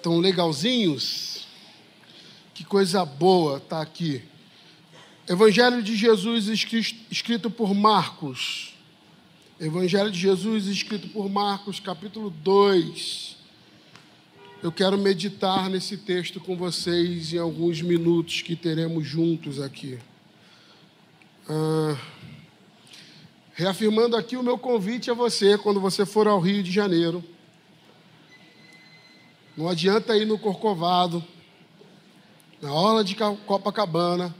Estão legalzinhos? Que coisa boa tá aqui. Evangelho de Jesus escrito por Marcos. Evangelho de Jesus escrito por Marcos, capítulo 2. Eu quero meditar nesse texto com vocês em alguns minutos que teremos juntos aqui. Ah, reafirmando aqui o meu convite a você, quando você for ao Rio de Janeiro não adianta ir no Corcovado, na orla de Copacabana,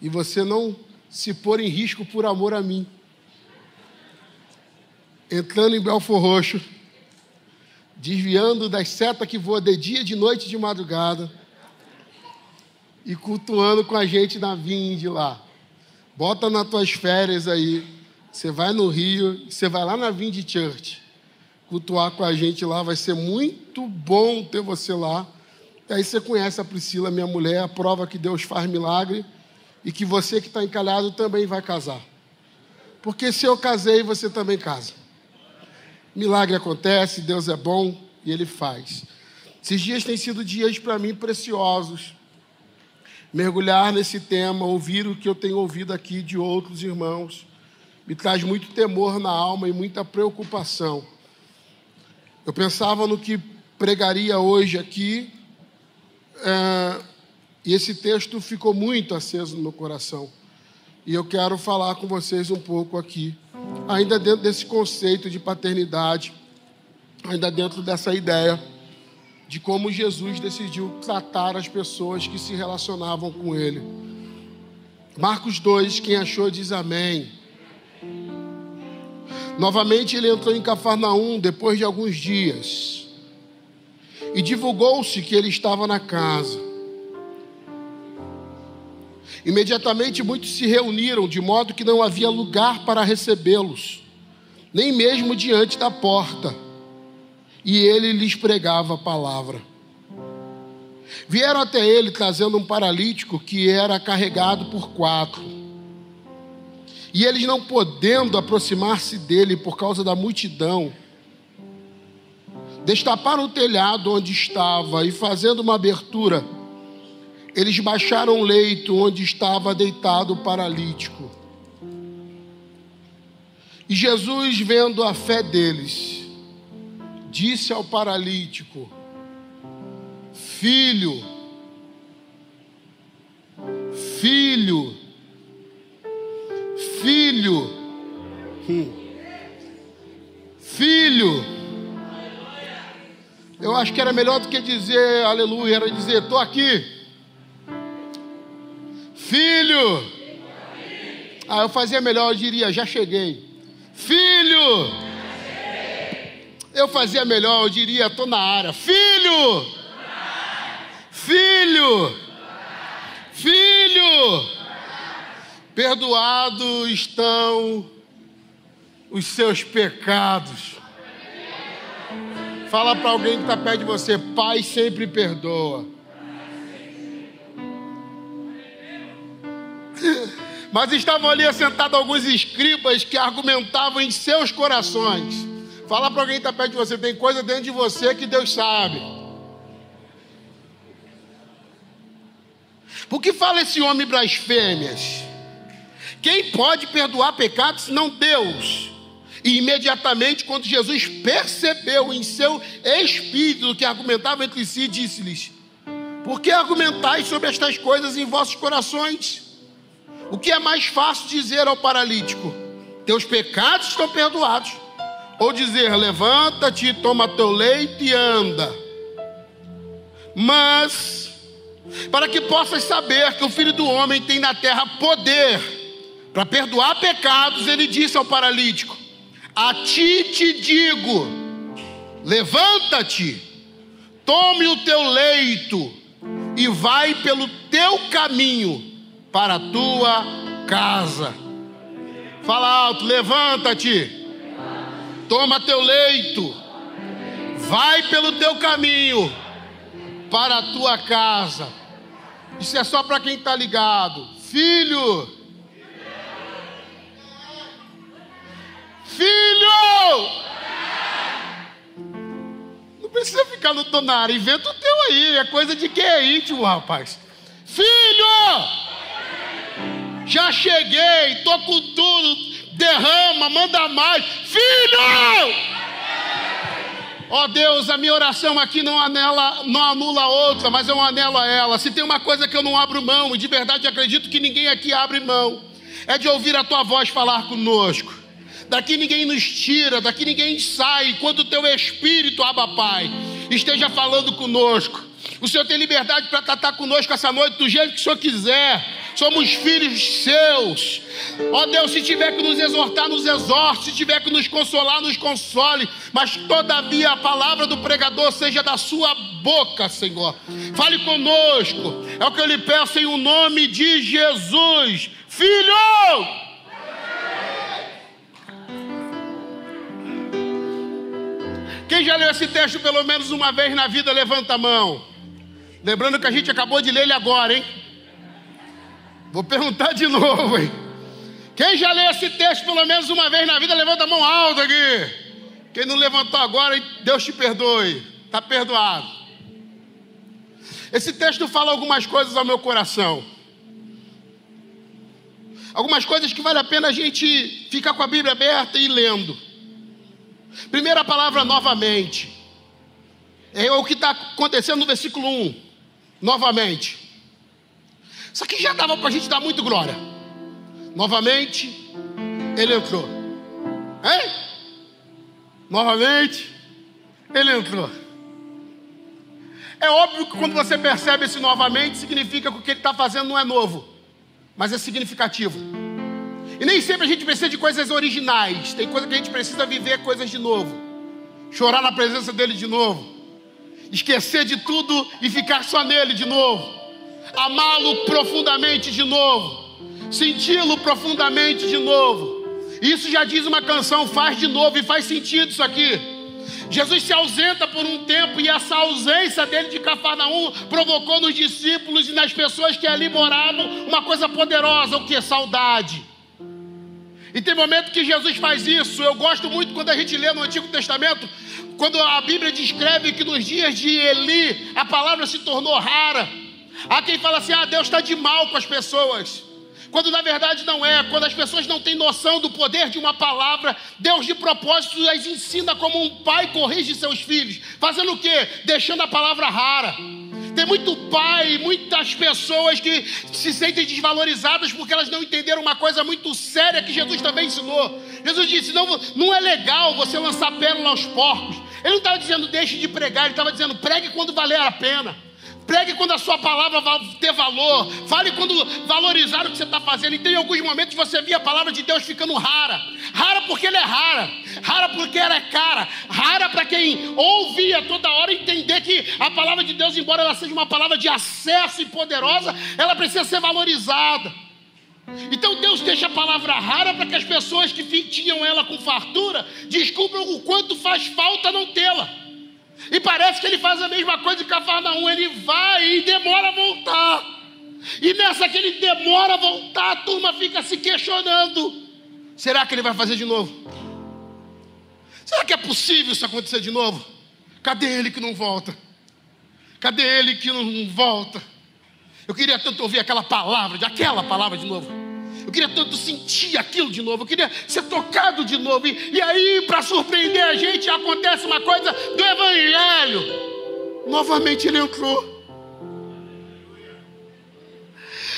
e você não se pôr em risco por amor a mim. Entrando em Belfor Roxo, desviando das setas que voam de dia, de noite e de madrugada, e cultuando com a gente na Vinde lá. Bota nas tuas férias aí. Você vai no Rio, você vai lá na Vinde Church cultuar com a gente lá, vai ser muito bom ter você lá. E aí você conhece a Priscila, minha mulher, a prova que Deus faz milagre e que você que está encalhado também vai casar. Porque se eu casei, você também casa. Milagre acontece, Deus é bom e Ele faz. Esses dias têm sido dias para mim preciosos. Mergulhar nesse tema, ouvir o que eu tenho ouvido aqui de outros irmãos, me traz muito temor na alma e muita preocupação. Eu pensava no que pregaria hoje aqui, é, e esse texto ficou muito aceso no meu coração. E eu quero falar com vocês um pouco aqui, ainda dentro desse conceito de paternidade, ainda dentro dessa ideia de como Jesus decidiu tratar as pessoas que se relacionavam com Ele. Marcos 2, quem achou diz amém. Novamente ele entrou em Cafarnaum depois de alguns dias. E divulgou-se que ele estava na casa. Imediatamente muitos se reuniram, de modo que não havia lugar para recebê-los, nem mesmo diante da porta. E ele lhes pregava a palavra. Vieram até ele trazendo um paralítico que era carregado por quatro. E eles não podendo aproximar-se dele por causa da multidão, destaparam o telhado onde estava e, fazendo uma abertura, eles baixaram o leito onde estava deitado o paralítico. E Jesus, vendo a fé deles, disse ao paralítico: Filho, filho, Filho. Hum. Filho. Eu acho que era melhor do que dizer aleluia, era dizer: estou aqui. Filho. Ah, eu fazia melhor, eu diria: já cheguei. Filho. Eu fazia melhor, eu diria: estou na área. Filho. Filho. Filho. Perdoados estão os seus pecados. Fala para alguém que está perto de você: Pai sempre perdoa. Mas estavam ali assentados alguns escribas que argumentavam em seus corações. Fala para alguém que está perto de você: tem coisa dentro de você que Deus sabe. Por que fala esse homem blasfêmias? Quem pode perdoar pecados senão Deus? E imediatamente, quando Jesus percebeu em seu espírito que argumentava entre si, disse-lhes: Por que argumentais sobre estas coisas em vossos corações? O que é mais fácil dizer ao paralítico: Teus pecados estão perdoados? Ou dizer: Levanta-te, toma teu leite e anda. Mas, para que possas saber que o Filho do Homem tem na terra poder para perdoar pecados, ele disse ao paralítico: A ti te digo, levanta-te, tome o teu leito e vai pelo teu caminho para a tua casa. Fala alto, levanta-te, toma teu leito, vai pelo teu caminho para a tua casa. Isso é só para quem está ligado. Filho, filho, não precisa ficar no tonar, inventa o teu aí, é coisa de quem é íntimo, rapaz. Filho, já cheguei, tô com tudo, derrama, manda mais. Filho! Ó oh Deus, a minha oração aqui não, anela, não anula outra, mas eu anelo a ela. Se tem uma coisa que eu não abro mão, e de verdade acredito que ninguém aqui abre mão, é de ouvir a tua voz falar conosco. Daqui ninguém nos tira, daqui ninguém sai, enquanto o teu Espírito, Abba Pai, esteja falando conosco. O Senhor tem liberdade para tratar conosco essa noite do jeito que o Senhor quiser somos filhos seus. Ó Deus, se tiver que nos exortar, nos exorte, se tiver que nos consolar, nos console, mas todavia a palavra do pregador seja da sua boca, Senhor. Fale conosco, é o que eu lhe peço em o nome de Jesus, Filho. Quem já leu esse texto pelo menos uma vez na vida, levanta a mão. Lembrando que a gente acabou de ler ele agora, hein? Vou perguntar de novo, hein? Quem já leu esse texto pelo menos uma vez na vida, levanta a mão alta aqui. Quem não levantou agora, Deus te perdoe. Está perdoado. Esse texto fala algumas coisas ao meu coração. Algumas coisas que vale a pena a gente ficar com a Bíblia aberta e lendo. Primeira palavra, novamente. É o que está acontecendo no versículo 1. Novamente. Isso aqui já dava para a gente dar muito glória. Novamente, ele entrou. Hein? Novamente, ele entrou. É óbvio que quando você percebe esse novamente, significa que o que ele está fazendo não é novo, mas é significativo. E nem sempre a gente precisa de coisas originais, tem coisa que a gente precisa viver coisas de novo, chorar na presença dele de novo, esquecer de tudo e ficar só nele de novo amá-lo profundamente de novo, senti-lo profundamente de novo. Isso já diz uma canção, faz de novo e faz sentido isso aqui. Jesus se ausenta por um tempo e essa ausência dele de Cafarnaum provocou nos discípulos e nas pessoas que ali moravam uma coisa poderosa, o que? Saudade. E tem momento que Jesus faz isso. Eu gosto muito quando a gente lê no Antigo Testamento, quando a Bíblia descreve que nos dias de Eli a palavra se tornou rara. Há quem fala assim: ah, Deus está de mal com as pessoas. Quando na verdade não é, quando as pessoas não têm noção do poder de uma palavra, Deus de propósito as ensina como um pai corrige seus filhos, fazendo o quê? Deixando a palavra rara. Tem muito pai, muitas pessoas que se sentem desvalorizadas porque elas não entenderam uma coisa muito séria que Jesus também ensinou. Jesus disse: não, não é legal você lançar pérola aos porcos. Ele não estava dizendo deixe de pregar, ele estava dizendo pregue quando valer a pena. Pregue quando a sua palavra vai ter valor. Fale quando valorizar o que você está fazendo. E tem alguns momentos você via a palavra de Deus ficando rara. Rara porque ela é rara. Rara porque ela é cara. Rara para quem ouvia toda hora entender que a palavra de Deus, embora ela seja uma palavra de acesso e poderosa, ela precisa ser valorizada. Então Deus deixa a palavra rara para que as pessoas que tinham ela com fartura descubram o quanto faz falta não tê-la. E parece que ele faz a mesma coisa que Cafarnaum, ele vai e demora a voltar. E nessa que ele demora a voltar, a turma fica se questionando: será que ele vai fazer de novo? Será que é possível isso acontecer de novo? Cadê ele que não volta? Cadê ele que não volta? Eu queria tanto ouvir aquela palavra, aquela palavra de novo. Eu queria tanto sentir aquilo de novo. Eu queria ser tocado de novo. E, e aí, para surpreender a gente, acontece uma coisa do Evangelho. Novamente ele entrou.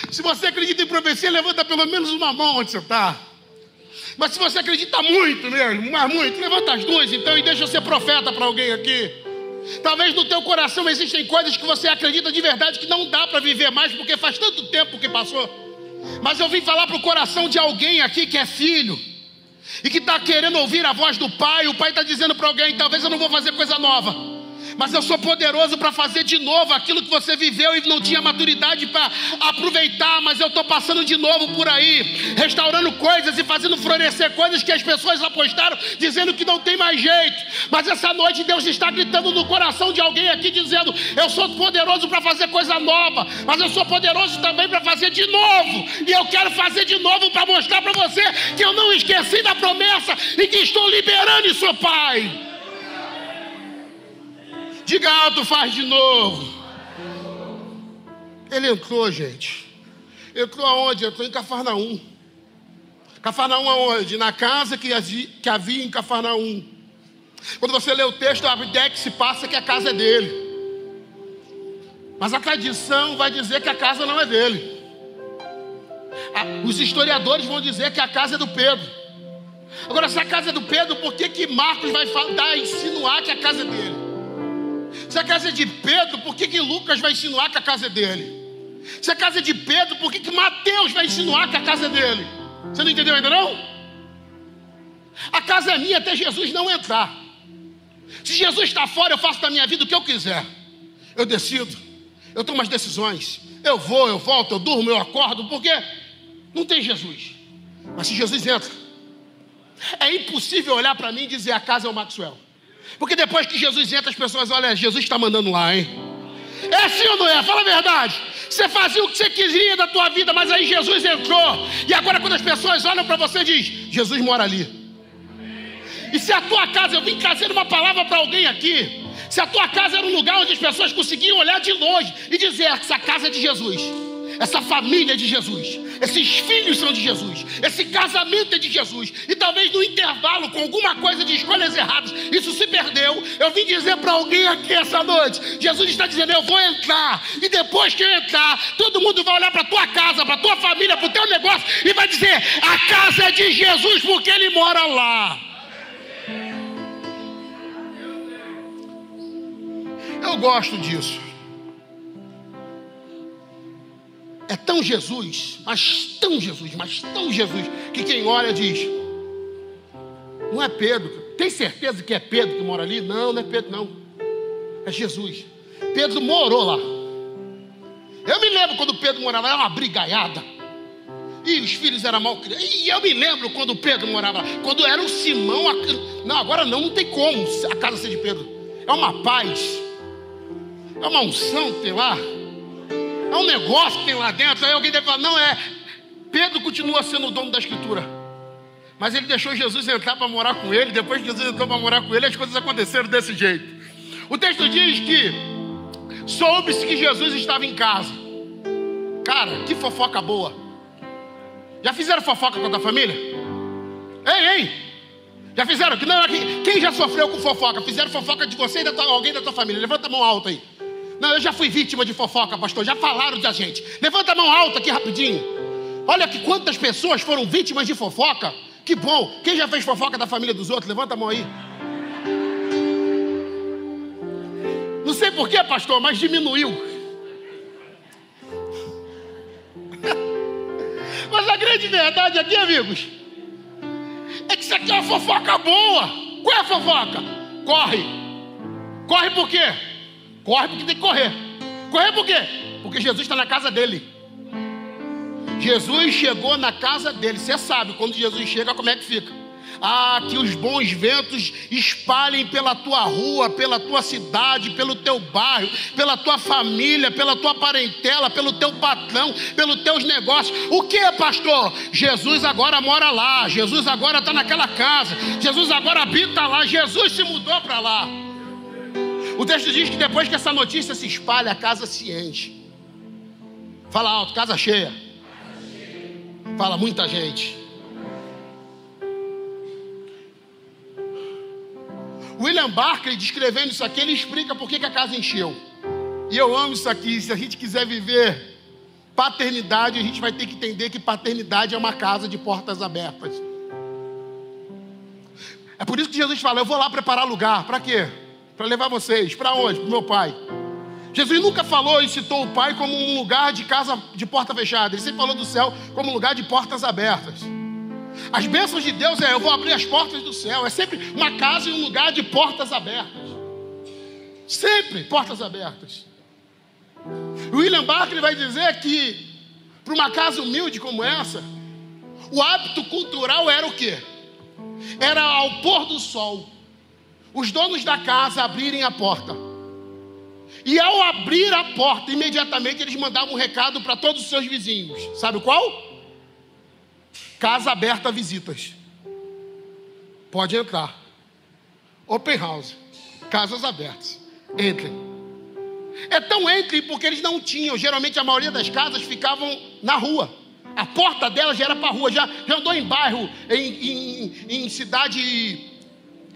Se você acredita em profecia, levanta pelo menos uma mão onde você está. Mas se você acredita muito mesmo, mas muito, levanta as duas então e deixa eu ser profeta para alguém aqui. Talvez no teu coração existem coisas que você acredita de verdade que não dá para viver mais porque faz tanto tempo que passou. Mas eu vim falar para o coração de alguém aqui que é filho e que está querendo ouvir a voz do pai. O pai está dizendo para alguém: talvez eu não vou fazer coisa nova, mas eu sou poderoso para fazer de novo aquilo que você viveu e não tinha maturidade para aproveitar, mas eu estou passando de novo por aí, restaurando coisas e fazendo florescer coisas que as pessoas apostaram, dizendo que não tem mais jeito. Mas essa noite Deus está gritando no coração de alguém aqui, dizendo: Eu sou poderoso para fazer coisa nova, mas eu sou poderoso também para fazer de novo, e eu quero fazer de novo para mostrar para você que eu não esqueci da promessa e que estou liberando isso, Pai. Diga alto, faz de novo. Ele entrou, gente. Entrou aonde? Entrou em Cafarnaum. Cafarnaum aonde? Na casa que havia em Cafarnaum. Quando você lê o texto, a ideia que se passa é que a casa é dele. Mas a tradição vai dizer que a casa não é dele. Os historiadores vão dizer que a casa é do Pedro. Agora, se a casa é do Pedro, por que, que Marcos vai dar, insinuar que a casa é dele? Se a casa é de Pedro, por que, que Lucas vai insinuar que a casa é dele? Se a casa é de Pedro, por que, que Mateus vai insinuar que a casa é dele? Você não entendeu ainda não? A casa é minha até Jesus não entrar. Se Jesus está fora, eu faço da minha vida o que eu quiser. Eu decido. Eu tomo as decisões. Eu vou, eu volto, eu durmo, eu acordo, porque não tem Jesus. Mas se Jesus entra, é impossível olhar para mim e dizer a casa é o Maxwell. Porque depois que Jesus entra, as pessoas olham, Jesus está mandando lá, hein? É assim ou não é? Fala a verdade. Você fazia o que você queria da tua vida, mas aí Jesus entrou. E agora quando as pessoas olham para você, diz: Jesus mora ali. E se a tua casa, eu vim trazer uma palavra para alguém aqui. Se a tua casa era um lugar onde as pessoas conseguiam olhar de longe e dizer: essa casa é de Jesus essa família é de Jesus, esses filhos são de Jesus, esse casamento é de Jesus, e talvez no intervalo, com alguma coisa de escolhas erradas, isso se perdeu. Eu vim dizer para alguém aqui essa noite: Jesus está dizendo, eu vou entrar, e depois que eu entrar, todo mundo vai olhar para tua casa, para tua família, para o teu negócio, e vai dizer: a casa é de Jesus, porque ele mora lá. Eu gosto disso. É tão Jesus, mas tão Jesus, mas tão Jesus, que quem olha diz: não é Pedro. Tem certeza que é Pedro que mora ali? Não, não é Pedro, não. É Jesus. Pedro morou lá. Eu me lembro quando Pedro morava lá, era uma brigaiada. E os filhos eram mal criados. E eu me lembro quando Pedro morava lá. Quando era o Simão. Não, agora não, não tem como a casa ser de Pedro. É uma paz. É uma unção tem lá. É um negócio que tem lá dentro. Aí alguém deve falar: não é. Pedro continua sendo o dono da escritura. Mas ele deixou Jesus entrar para morar com ele. Depois que Jesus entrou para morar com ele, as coisas aconteceram desse jeito. O texto diz que soube-se que Jesus estava em casa. Cara, que fofoca boa. Já fizeram fofoca com a tua família? Ei, ei! Já fizeram? Não, quem já sofreu com fofoca? Fizeram fofoca de você e de alguém da tua família? Levanta a mão alta aí. Não, eu já fui vítima de fofoca, pastor. Já falaram da gente. Levanta a mão alta aqui rapidinho. Olha que quantas pessoas foram vítimas de fofoca. Que bom. Quem já fez fofoca da família dos outros? Levanta a mão aí. Não sei porquê, pastor, mas diminuiu. mas a grande verdade aqui, amigos, é que isso aqui é uma fofoca boa. Qual é a fofoca? Corre. Corre por quê? Corre porque tem que correr. Correr por quê? Porque Jesus está na casa dele. Jesus chegou na casa dele. Você sabe, quando Jesus chega, como é que fica? Ah, que os bons ventos espalhem pela tua rua, pela tua cidade, pelo teu bairro, pela tua família, pela tua parentela, pelo teu patrão, pelos teus negócios. O que, pastor? Jesus agora mora lá, Jesus agora está naquela casa, Jesus agora habita lá, Jesus se mudou para lá. O texto diz que depois que essa notícia se espalha, a casa se enche. Fala alto, casa cheia. Fala muita gente. William Barclay, descrevendo isso aqui, ele explica por que, que a casa encheu. E eu amo isso aqui. Se a gente quiser viver paternidade, a gente vai ter que entender que paternidade é uma casa de portas abertas. É por isso que Jesus fala: Eu vou lá preparar lugar. Para quê? Para levar vocês. Para onde? Para o meu pai. Jesus nunca falou e citou o Pai como um lugar de casa de porta fechada. Ele sempre falou do céu como um lugar de portas abertas. As bênçãos de Deus é eu vou abrir as portas do céu. É sempre uma casa e um lugar de portas abertas. Sempre portas abertas. William Barclay vai dizer que para uma casa humilde como essa, o hábito cultural era o quê? Era ao pôr do sol, os donos da casa abrirem a porta. E ao abrir a porta, imediatamente eles mandavam um recado para todos os seus vizinhos. Sabe qual? Casa aberta a visitas. Pode entrar. Open house. Casas abertas. Entrem. É tão entre porque eles não tinham. Geralmente a maioria das casas ficavam na rua. A porta delas já era para a rua. Já, já andou em bairro, em, em, em cidade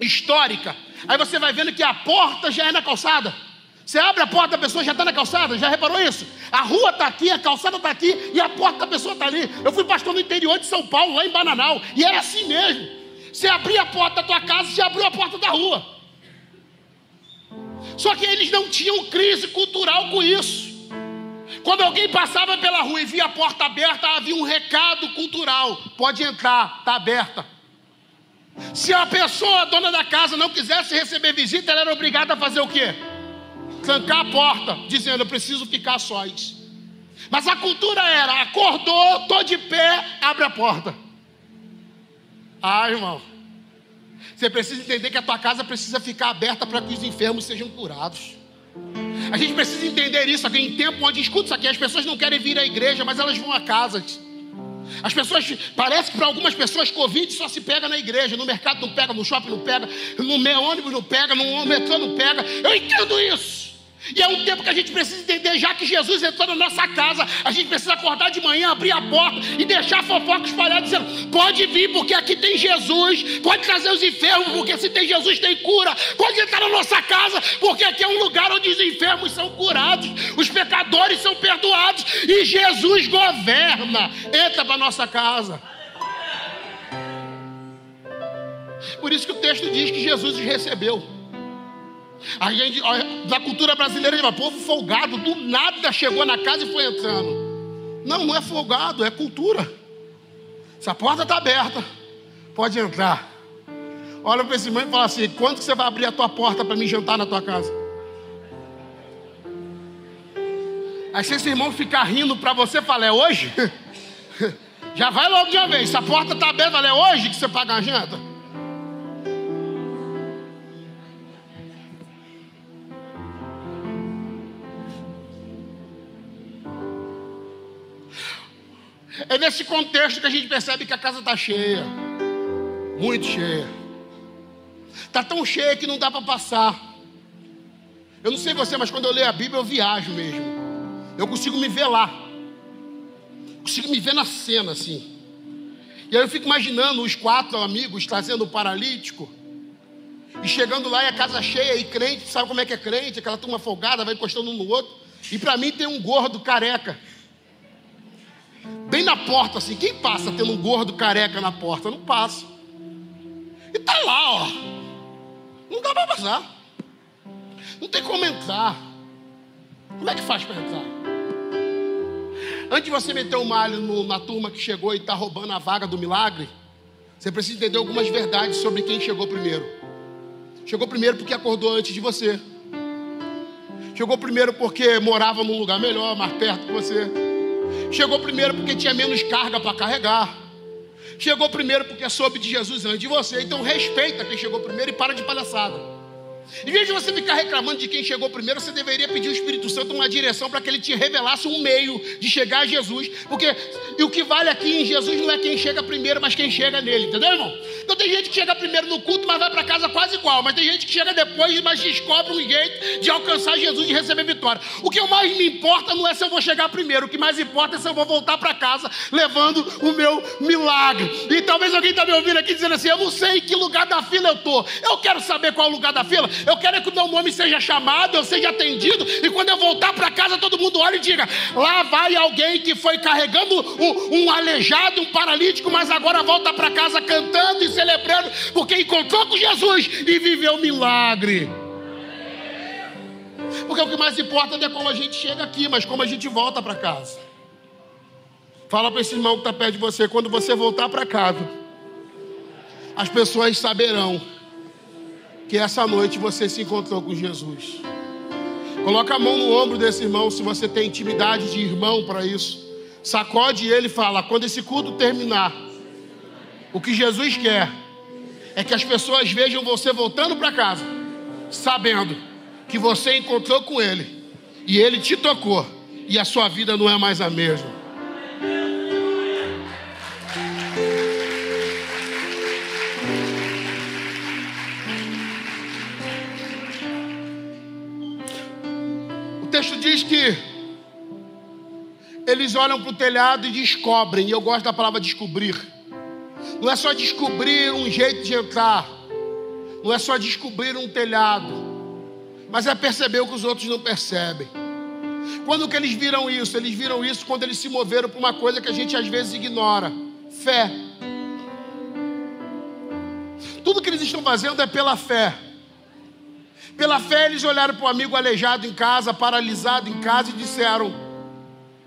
histórica. Aí você vai vendo que a porta já é na calçada. Você abre a porta, a pessoa já está na calçada, já reparou isso? A rua está aqui, a calçada está aqui e a porta da pessoa está ali. Eu fui pastor no interior de São Paulo, lá em Bananal, e era assim mesmo. Você abria a porta da tua casa, você abriu a porta da rua. Só que eles não tinham crise cultural com isso. Quando alguém passava pela rua e via a porta aberta, havia um recado cultural: pode entrar, está aberta. Se a pessoa, a dona da casa, não quisesse receber visita, ela era obrigada a fazer o quê? Trancar a porta, dizendo: Eu preciso ficar sós. Mas a cultura era: acordou, estou de pé, abre a porta. Ah, irmão. Você precisa entender que a tua casa precisa ficar aberta para que os enfermos sejam curados. A gente precisa entender isso aqui em tempo onde, escuta isso aqui, as pessoas não querem vir à igreja, mas elas vão a casa. As pessoas, parece que para algumas pessoas, Covid só se pega na igreja, no mercado não pega, no shopping não pega, no ônibus não pega, no metrô não pega. Eu entendo isso. E é um tempo que a gente precisa entender, já que Jesus entrou na nossa casa, a gente precisa acordar de manhã, abrir a porta e deixar a fofoca espalhada, dizendo: pode vir, porque aqui tem Jesus, pode trazer os enfermos, porque se tem Jesus tem cura, pode entrar na nossa casa, porque aqui é um lugar onde os enfermos são curados, os pecadores são perdoados e Jesus governa. Entra para nossa casa. Por isso que o texto diz que Jesus os recebeu. A gente, na cultura brasileira, o povo folgado, do nada chegou na casa e foi entrando. Não, não é folgado, é cultura. Se a porta está aberta, pode entrar. Olha para esse irmão e fala assim: quando que você vai abrir a tua porta para me jantar na tua casa? Aí se esse irmão ficar rindo para você, fala, é hoje? Já vai logo de uma vez. Se a porta está aberta, fala, é hoje que você paga a janta? É nesse contexto que a gente percebe que a casa está cheia, muito cheia. Está tão cheia que não dá para passar. Eu não sei você, mas quando eu leio a Bíblia eu viajo mesmo. Eu consigo me ver lá. Consigo me ver na cena assim. E aí eu fico imaginando os quatro amigos trazendo o paralítico. E chegando lá e a casa cheia e crente, sabe como é que é crente? Aquela turma folgada, vai encostando um no outro. E para mim tem um gordo careca Bem na porta, assim. Quem passa tendo um gordo careca na porta? Não passa. E tá lá, ó. Não dá para passar. Não tem como entrar. Como é que faz para entrar? Antes de você meter o malho no, na turma que chegou e está roubando a vaga do milagre, você precisa entender algumas verdades sobre quem chegou primeiro. Chegou primeiro porque acordou antes de você. Chegou primeiro porque morava num lugar melhor, mais perto que você. Chegou primeiro porque tinha menos carga para carregar. Chegou primeiro porque soube de Jesus antes de você. Então respeita quem chegou primeiro e para de palhaçada. Em vez de você ficar reclamando de quem chegou primeiro, você deveria pedir ao Espírito Santo uma direção para que ele te revelasse um meio de chegar a Jesus. Porque o que vale aqui em Jesus não é quem chega primeiro, mas quem chega nele, entendeu, irmão? Então tem gente que chega primeiro no culto, mas vai para casa quase igual. Mas tem gente que chega depois, mas descobre um jeito de alcançar Jesus e receber vitória. O que mais me importa não é se eu vou chegar primeiro, o que mais importa é se eu vou voltar para casa levando o meu milagre. E talvez alguém está me ouvindo aqui dizendo assim: eu não sei em que lugar da fila eu estou. Eu quero saber qual é o lugar da fila. Eu quero é que o meu nome seja chamado, eu seja atendido, e quando eu voltar para casa, todo mundo olha e diga: lá vai alguém que foi carregando um, um aleijado, um paralítico, mas agora volta para casa cantando e celebrando, porque encontrou com Jesus e viveu milagre. Porque o que mais importa não é como a gente chega aqui, mas como a gente volta para casa. Fala para esse irmão que está perto de você, quando você voltar para casa, as pessoas saberão que essa noite você se encontrou com Jesus. Coloca a mão no ombro desse irmão, se você tem intimidade de irmão para isso. Sacode ele e fala: quando esse culto terminar, o que Jesus quer é que as pessoas vejam você voltando para casa, sabendo que você encontrou com ele e ele te tocou e a sua vida não é mais a mesma. Texto diz que eles olham para o telhado e descobrem, e eu gosto da palavra descobrir. Não é só descobrir um jeito de entrar, não é só descobrir um telhado, mas é perceber o que os outros não percebem. Quando que eles viram isso? Eles viram isso quando eles se moveram para uma coisa que a gente às vezes ignora: fé. Tudo que eles estão fazendo é pela fé. Pela fé, eles olharam para o amigo aleijado em casa, paralisado em casa, e disseram: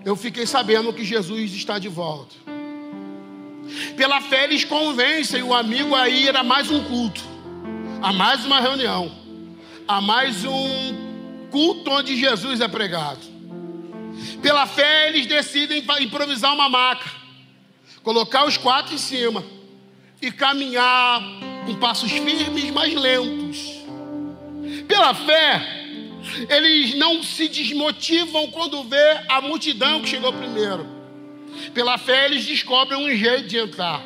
Eu fiquei sabendo que Jesus está de volta. Pela fé, eles convencem o amigo a ir a mais um culto, a mais uma reunião, a mais um culto onde Jesus é pregado. Pela fé, eles decidem improvisar uma maca, colocar os quatro em cima e caminhar com passos firmes, mas lentos. Pela fé, eles não se desmotivam quando vê a multidão que chegou primeiro. Pela fé, eles descobrem um jeito de entrar.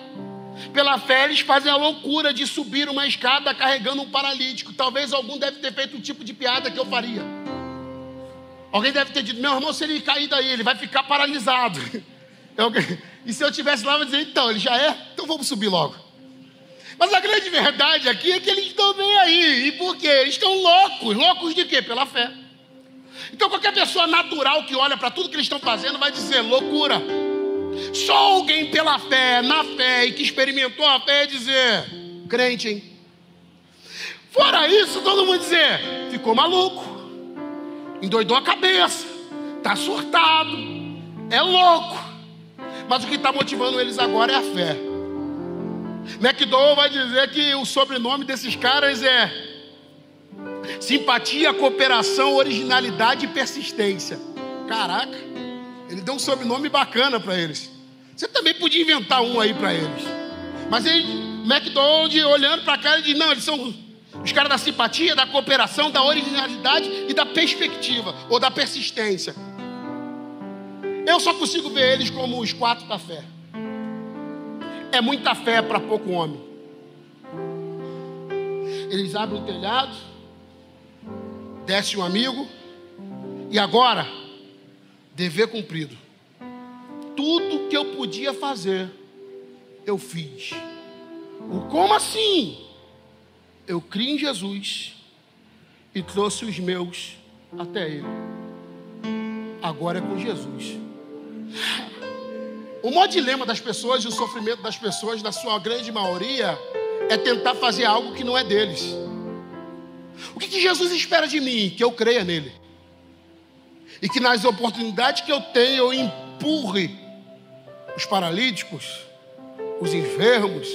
Pela fé, eles fazem a loucura de subir uma escada carregando um paralítico. Talvez algum deve ter feito um tipo de piada que eu faria. Alguém deve ter dito: meu irmão, se ele cair daí, ele vai ficar paralisado. E se eu tivesse lá, eu ia dizer: então, ele já é, então vamos subir logo. Mas a grande verdade aqui é que eles estão bem aí. E por quê? Eles estão loucos. Loucos de quê? Pela fé. Então qualquer pessoa natural que olha para tudo que eles estão fazendo vai dizer loucura. Só alguém pela fé, na fé e que experimentou a fé é dizer crente, hein? Fora isso, todo mundo dizer ficou maluco endoidou a cabeça, está surtado, é louco. Mas o que está motivando eles agora é a fé. McDowell vai dizer que o sobrenome desses caras é simpatia, cooperação, originalidade e persistência. Caraca, ele deu um sobrenome bacana para eles. Você também podia inventar um aí para eles. Mas ele, McDonald olhando para cá, ele diz: não, eles são os caras da simpatia, da cooperação, da originalidade e da perspectiva ou da persistência. Eu só consigo ver eles como os quatro da fé. É muita fé para pouco homem. Eles abrem o telhado, desce um amigo, e agora, dever cumprido. Tudo que eu podia fazer, eu fiz. O como assim? eu criei em Jesus e trouxe os meus até Ele. Agora é com Jesus. O maior dilema das pessoas e o sofrimento das pessoas, na sua grande maioria, é tentar fazer algo que não é deles. O que, que Jesus espera de mim? Que eu creia nele. E que nas oportunidades que eu tenho, eu empurre os paralíticos, os enfermos,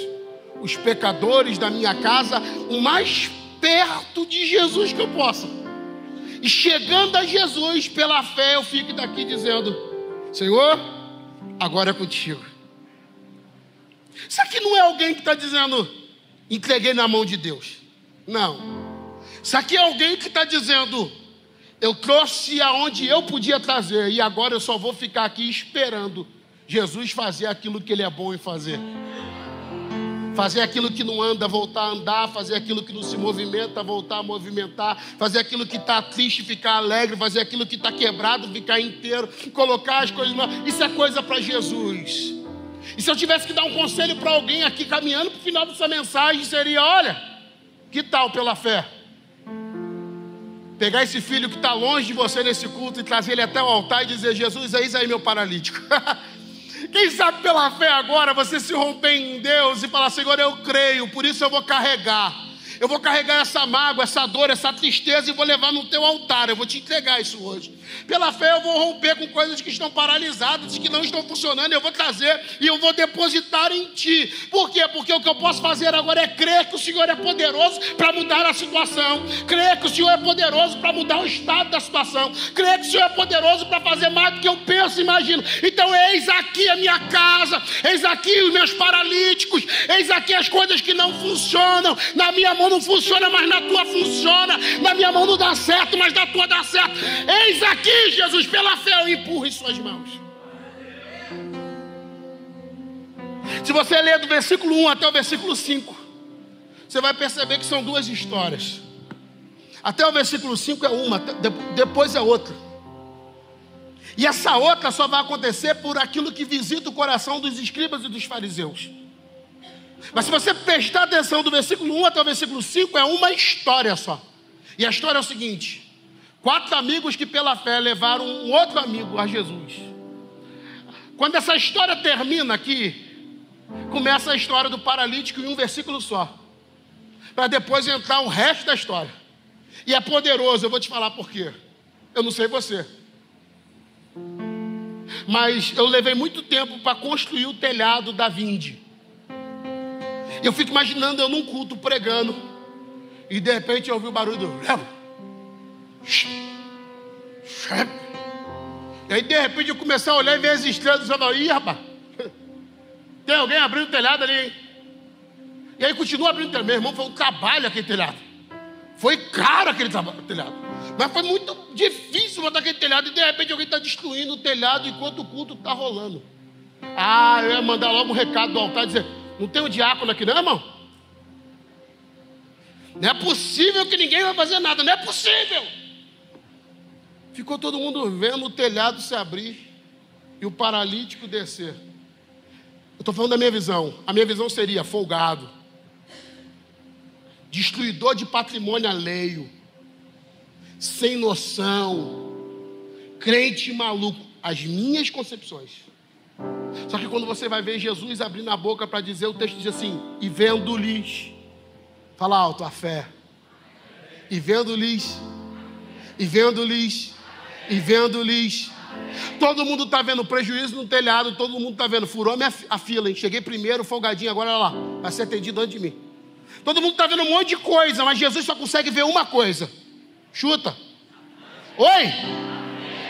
os pecadores da minha casa o mais perto de Jesus que eu possa. E chegando a Jesus pela fé, eu fico daqui dizendo: Senhor, agora é contigo. Isso aqui não é alguém que está dizendo, entreguei na mão de Deus. Não. Isso aqui é alguém que está dizendo, eu trouxe aonde eu podia trazer, e agora eu só vou ficar aqui esperando Jesus fazer aquilo que Ele é bom em fazer fazer aquilo que não anda, voltar a andar, fazer aquilo que não se movimenta, voltar a movimentar, fazer aquilo que está triste, ficar alegre, fazer aquilo que está quebrado, ficar inteiro, colocar as coisas. Isso é coisa para Jesus. E se eu tivesse que dar um conselho para alguém aqui caminhando para o final dessa mensagem, seria: olha, que tal pela fé? Pegar esse filho que está longe de você nesse culto e trazer ele até o altar e dizer: Jesus, eis aí meu paralítico. Quem sabe pela fé agora você se romper em Deus e falar: Senhor, eu creio, por isso eu vou carregar. Eu vou carregar essa mágoa, essa dor, essa tristeza e vou levar no teu altar. Eu vou te entregar isso hoje. Pela fé eu vou romper com coisas que estão paralisadas, que não estão funcionando. Eu vou trazer e eu vou depositar em ti. Por quê? Porque o que eu posso fazer agora é crer que o Senhor é poderoso para mudar a situação. Crer que o Senhor é poderoso para mudar o estado da situação. Crer que o Senhor é poderoso para fazer mais do que eu penso e imagino. Então, eis aqui a minha casa, eis aqui os meus paralíticos, eis aqui as coisas que não funcionam. Na minha mão não funciona, mas na tua funciona. Na minha mão não dá certo, mas na tua dá certo. Eis aqui, Jesus, pela fé eu empurro em suas mãos. Se você ler do versículo 1 até o versículo 5, você vai perceber que são duas histórias. Até o versículo 5 é uma, depois é outra. E essa outra só vai acontecer por aquilo que visita o coração dos escribas e dos fariseus. Mas se você prestar atenção do versículo 1 até o versículo 5, é uma história só. E a história é o seguinte: quatro amigos que pela fé levaram um outro amigo a Jesus. Quando essa história termina aqui, começa a história do paralítico em um versículo só. Para depois entrar o resto da história. E é poderoso, eu vou te falar por quê. Eu não sei você. Mas eu levei muito tempo para construir o telhado da Vinde. Eu fico imaginando eu num culto pregando. E de repente eu ouvi o barulho do. E aí de repente eu comecei a olhar e ver as estrelas e falei, ih, rapaz, tem alguém abrindo o telhado ali, hein? E aí continua abrindo o telhado. Meu irmão, foi um trabalho aquele telhado. Foi caro aquele telhado. Mas foi muito difícil botar aquele telhado. E de repente alguém está destruindo o telhado enquanto o culto está rolando. Ah, eu ia mandar logo um recado do altar e dizer: Não tem um diácono aqui, não, irmão? Não é possível que ninguém vai fazer nada. Não é possível. Ficou todo mundo vendo o telhado se abrir e o paralítico descer. Eu estou falando da minha visão. A minha visão seria folgado, destruidor de patrimônio alheio, sem noção, crente maluco. As minhas concepções. Só que quando você vai ver Jesus abrindo a boca para dizer, o texto diz assim: e vendo-lhes, fala alto, a fé, e vendo-lhes, e vendo-lhes, e vendo-lhes. Todo mundo está vendo prejuízo no telhado, todo mundo está vendo. Furou minha, a fila, hein? Cheguei primeiro, folgadinho, agora olha lá, vai ser atendido antes de mim. Todo mundo está vendo um monte de coisa, mas Jesus só consegue ver uma coisa. Chuta. Oi?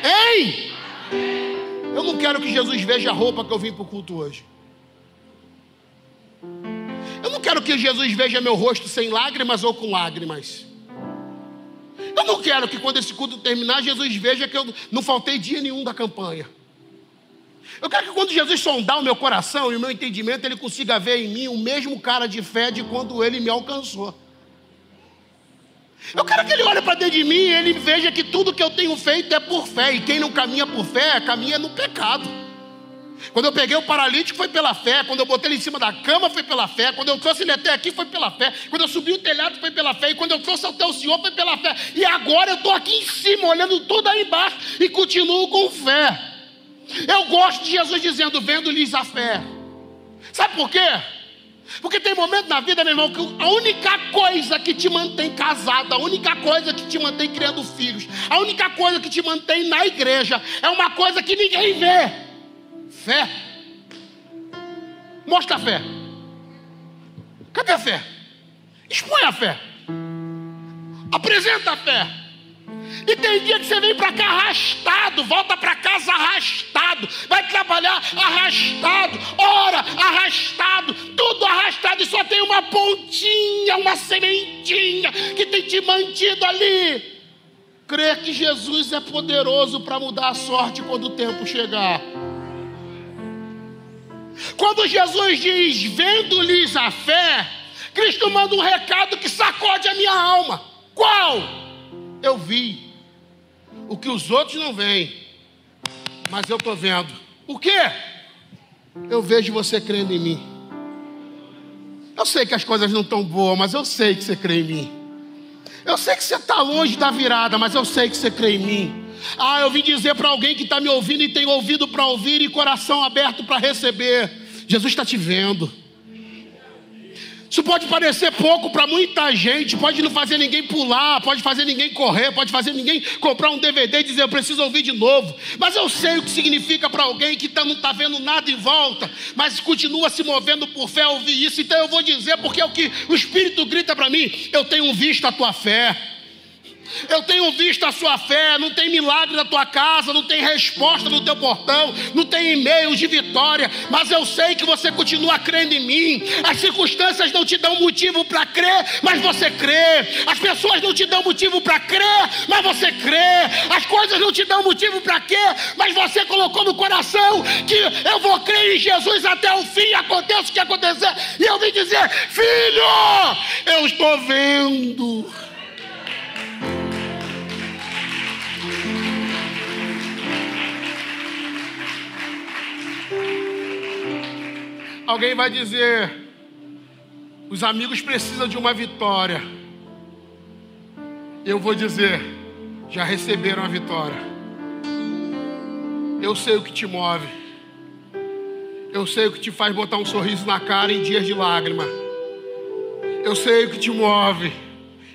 Ei! Eu não quero que Jesus veja a roupa que eu vim para o culto hoje. Eu não quero que Jesus veja meu rosto sem lágrimas ou com lágrimas. Eu não quero que quando esse culto terminar, Jesus veja que eu não faltei dia nenhum da campanha. Eu quero que quando Jesus sondar o meu coração e o meu entendimento, ele consiga ver em mim o mesmo cara de fé de quando ele me alcançou. Eu quero que ele olhe para dentro de mim e ele veja que tudo que eu tenho feito é por fé. E quem não caminha por fé, caminha no pecado. Quando eu peguei o paralítico foi pela fé. Quando eu botei ele em cima da cama foi pela fé. Quando eu trouxe ele até aqui foi pela fé. Quando eu subi o telhado foi pela fé. E quando eu trouxe até o Senhor foi pela fé. E agora eu estou aqui em cima, olhando tudo aí embaixo e continuo com fé. Eu gosto de Jesus dizendo: vendo-lhes a fé. Sabe por quê? Porque tem momento na vida, meu irmão, que a única coisa que te mantém casado, a única coisa que te mantém criando filhos, a única coisa que te mantém na igreja é uma coisa que ninguém vê fé. Mostra a fé. Cadê a fé? Expõe a fé. Apresenta a fé. E tem dia que você vem para cá arrastado, volta para casa arrastado, vai trabalhar arrastado, ora arrastado, tudo arrastado e só tem uma pontinha, uma sementinha que tem te mantido ali. Crer que Jesus é poderoso para mudar a sorte quando o tempo chegar. Quando Jesus diz, vendo-lhes a fé, Cristo manda um recado que sacode a minha alma. Qual? Eu vi o que os outros não veem, mas eu estou vendo. O que? Eu vejo você crendo em mim. Eu sei que as coisas não estão boas, mas eu sei que você crê em mim. Eu sei que você está longe da virada, mas eu sei que você crê em mim. Ah, eu vim dizer para alguém que está me ouvindo e tem ouvido para ouvir e coração aberto para receber. Jesus está te vendo. Isso pode parecer pouco para muita gente, pode não fazer ninguém pular, pode fazer ninguém correr, pode fazer ninguém comprar um DVD e dizer eu preciso ouvir de novo. Mas eu sei o que significa para alguém que tá, não está vendo nada em volta, mas continua se movendo por fé ouvir isso. Então eu vou dizer, porque é o que o Espírito grita para mim: eu tenho visto a tua fé. Eu tenho visto a sua fé, não tem milagre na tua casa, não tem resposta no teu portão, não tem e-mail de vitória, mas eu sei que você continua crendo em mim. As circunstâncias não te dão motivo para crer, mas você crê. As pessoas não te dão motivo para crer, mas você crê. As coisas não te dão motivo para crer, mas você colocou no coração que eu vou crer em Jesus até o fim, aconteça o que acontecer. E eu vim dizer: Filho, eu estou vendo. Alguém vai dizer: os amigos precisam de uma vitória. Eu vou dizer: já receberam a vitória. Eu sei o que te move. Eu sei o que te faz botar um sorriso na cara em dias de lágrima. Eu sei o que te move.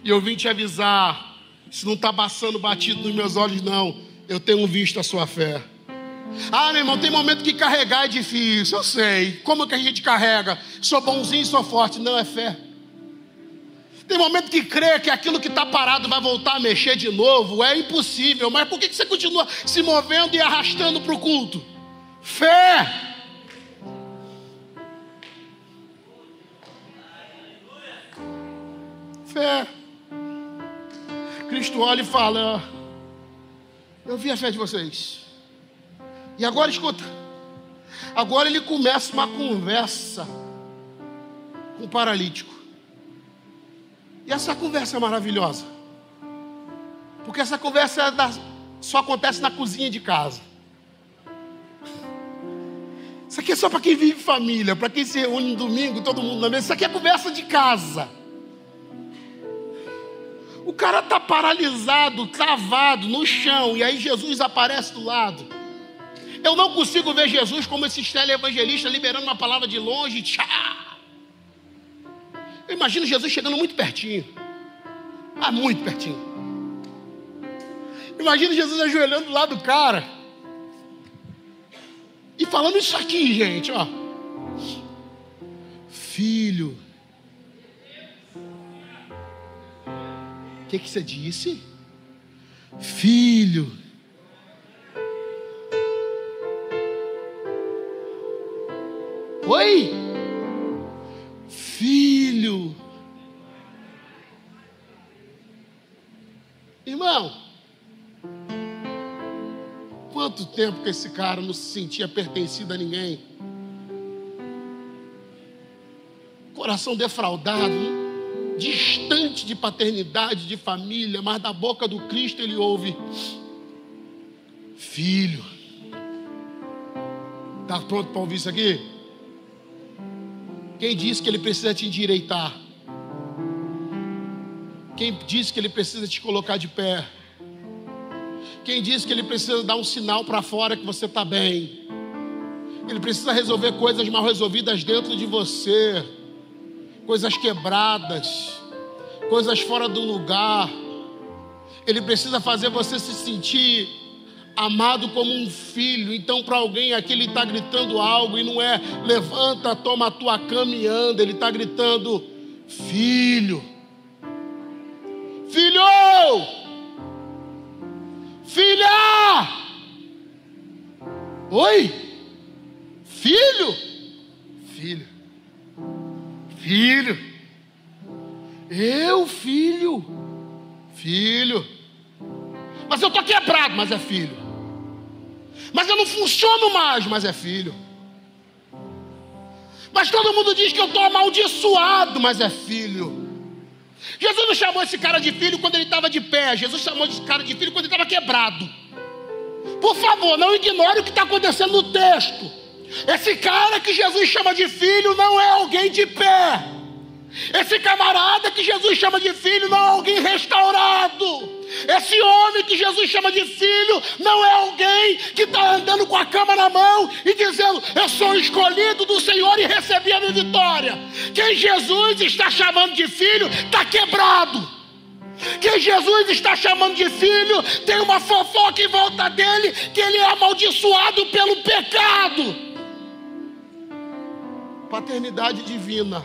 E eu vim te avisar. Se não está passando batido nos meus olhos, não. Eu tenho visto a sua fé. Ah, meu irmão, tem momento que carregar é difícil, eu sei. Como que a gente carrega? Sou bonzinho, sou forte. Não é fé. Tem momento que crê que aquilo que está parado vai voltar a mexer de novo. É impossível. Mas por que você continua se movendo e arrastando para o culto? Fé. Fé. Cristo olha e fala: Eu vi a fé de vocês. E agora escuta. Agora ele começa uma conversa com o paralítico. E essa conversa é maravilhosa. Porque essa conversa é da, só acontece na cozinha de casa. Isso aqui é só para quem vive família, para quem se reúne no domingo, todo mundo na mesa. Isso aqui é conversa de casa. O cara está paralisado, travado no chão, e aí Jesus aparece do lado. Eu não consigo ver Jesus como esse evangelista liberando uma palavra de longe. Tchá. Eu imagino Jesus chegando muito pertinho. Ah, muito pertinho. Imagina Jesus ajoelhando do lado do cara. E falando isso aqui, gente, ó. Filho. O que, que você disse? Filho. Oi? Filho. Irmão, quanto tempo que esse cara não se sentia pertencido a ninguém? Coração defraudado, distante de paternidade, de família, mas da boca do Cristo ele ouve: Filho. Está pronto para ouvir isso aqui? Quem disse que ele precisa te endireitar? Quem disse que ele precisa te colocar de pé? Quem disse que ele precisa dar um sinal para fora que você está bem? Ele precisa resolver coisas mal resolvidas dentro de você, coisas quebradas, coisas fora do lugar. Ele precisa fazer você se sentir amado como um filho. Então, para alguém aqui, ele está gritando algo e não é levanta, toma a tua cama e anda. Ele está gritando, filho, filho, filha, oi, filho, filho, filho, eu, filho, filho. Mas eu estou quebrado, mas é filho. Mas eu não funciono mais, mas é filho. Mas todo mundo diz que eu estou amaldiçoado, mas é filho. Jesus não chamou esse cara de filho quando ele estava de pé. Jesus chamou esse cara de filho quando ele estava quebrado. Por favor, não ignore o que está acontecendo no texto. Esse cara que Jesus chama de filho não é alguém de pé. Esse camarada que Jesus chama de filho não é alguém restaurado. Esse homem que Jesus chama de filho não é alguém que está andando com a cama na mão e dizendo: Eu sou escolhido do Senhor e recebi a minha vitória. Quem Jesus está chamando de filho está quebrado. Quem Jesus está chamando de filho tem uma fofoca em volta dele que ele é amaldiçoado pelo pecado. Paternidade divina.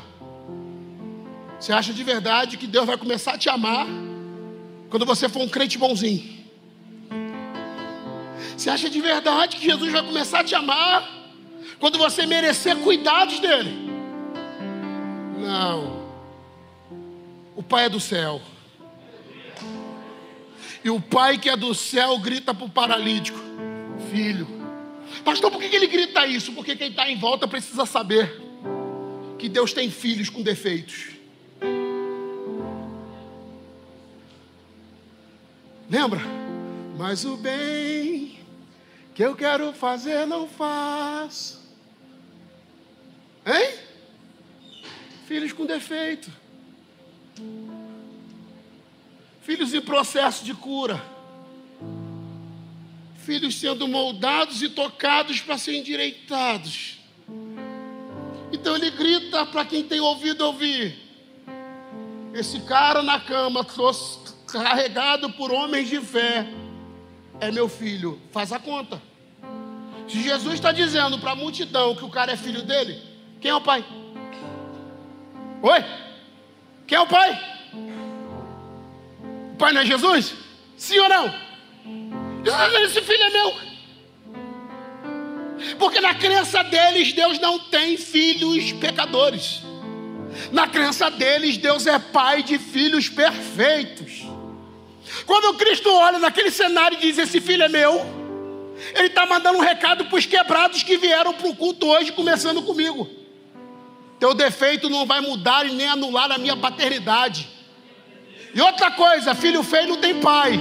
Você acha de verdade que Deus vai começar a te amar quando você for um crente bonzinho? Você acha de verdade que Jesus vai começar a te amar quando você merecer cuidados dele? Não. O Pai é do céu. E o pai que é do céu grita para o paralítico: Filho. Pastor, por que ele grita isso? Porque quem está em volta precisa saber que Deus tem filhos com defeitos. Lembra? Mas o bem que eu quero fazer não faço. Hein? Filhos com defeito. Filhos em processo de cura. Filhos sendo moldados e tocados para serem endireitados. Então ele grita para quem tem ouvido ouvir. Esse cara na cama, carregado por homens de fé, é meu filho. Faz a conta. Se Jesus está dizendo para a multidão que o cara é filho dele, quem é o pai? Oi? Quem é o pai? pai não é Jesus? Sim ou não? Esse filho é meu. Porque na crença deles, Deus não tem filhos pecadores. Na crença deles, Deus é pai de filhos perfeitos. Quando Cristo olha naquele cenário e diz: Esse filho é meu, Ele está mandando um recado para os quebrados que vieram para o culto hoje, começando comigo. Teu defeito não vai mudar e nem anular a minha paternidade. E outra coisa, filho feio não tem pai.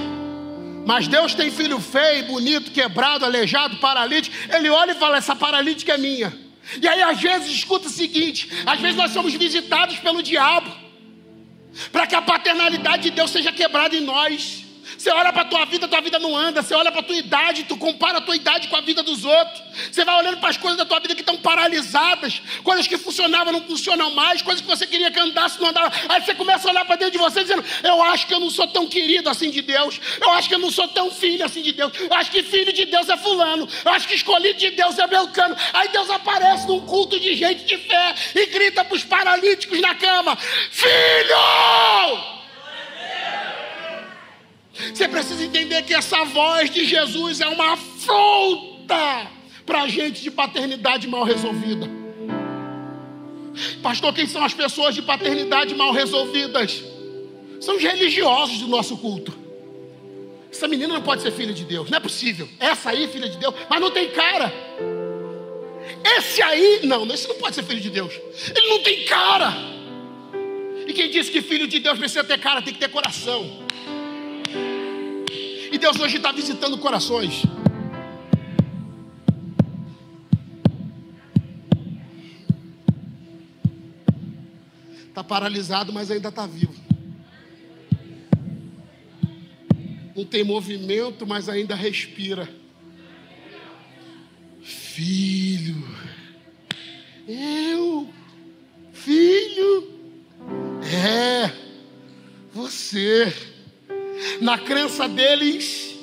Mas Deus tem filho feio, bonito, quebrado, aleijado, paralítico. Ele olha e fala: essa paralítica é minha. E aí às vezes escuta o seguinte: às vezes nós somos visitados pelo diabo, para que a paternalidade de Deus seja quebrada em nós. Você olha para a tua vida, tua vida não anda. Você olha para a tua idade, tu compara a tua idade com a vida dos outros. Você vai olhando para as coisas da tua vida que estão paralisadas, coisas que funcionavam não funcionam mais, coisas que você queria que andasse não andava. Aí você começa a olhar para dentro de você dizendo: Eu acho que eu não sou tão querido assim de Deus. Eu acho que eu não sou tão filho assim de Deus. Eu acho que filho de Deus é fulano. Eu acho que escolhido de Deus é belcano. Aí Deus aparece num culto de gente de fé e grita para os paralíticos na cama: Filho! Você precisa entender que essa voz de Jesus é uma afronta para a gente de paternidade mal resolvida. Pastor, quem são as pessoas de paternidade mal resolvidas? São os religiosos do nosso culto. Essa menina não pode ser filha de Deus, não é possível. Essa aí, filha de Deus, mas não tem cara. Esse aí, não, esse não pode ser filho de Deus. Ele não tem cara. E quem disse que filho de Deus precisa ter cara, tem que ter coração. Deus hoje está visitando corações. Está paralisado, mas ainda está vivo. Não tem movimento, mas ainda respira. Filho, eu, filho, é, você. Na crença deles,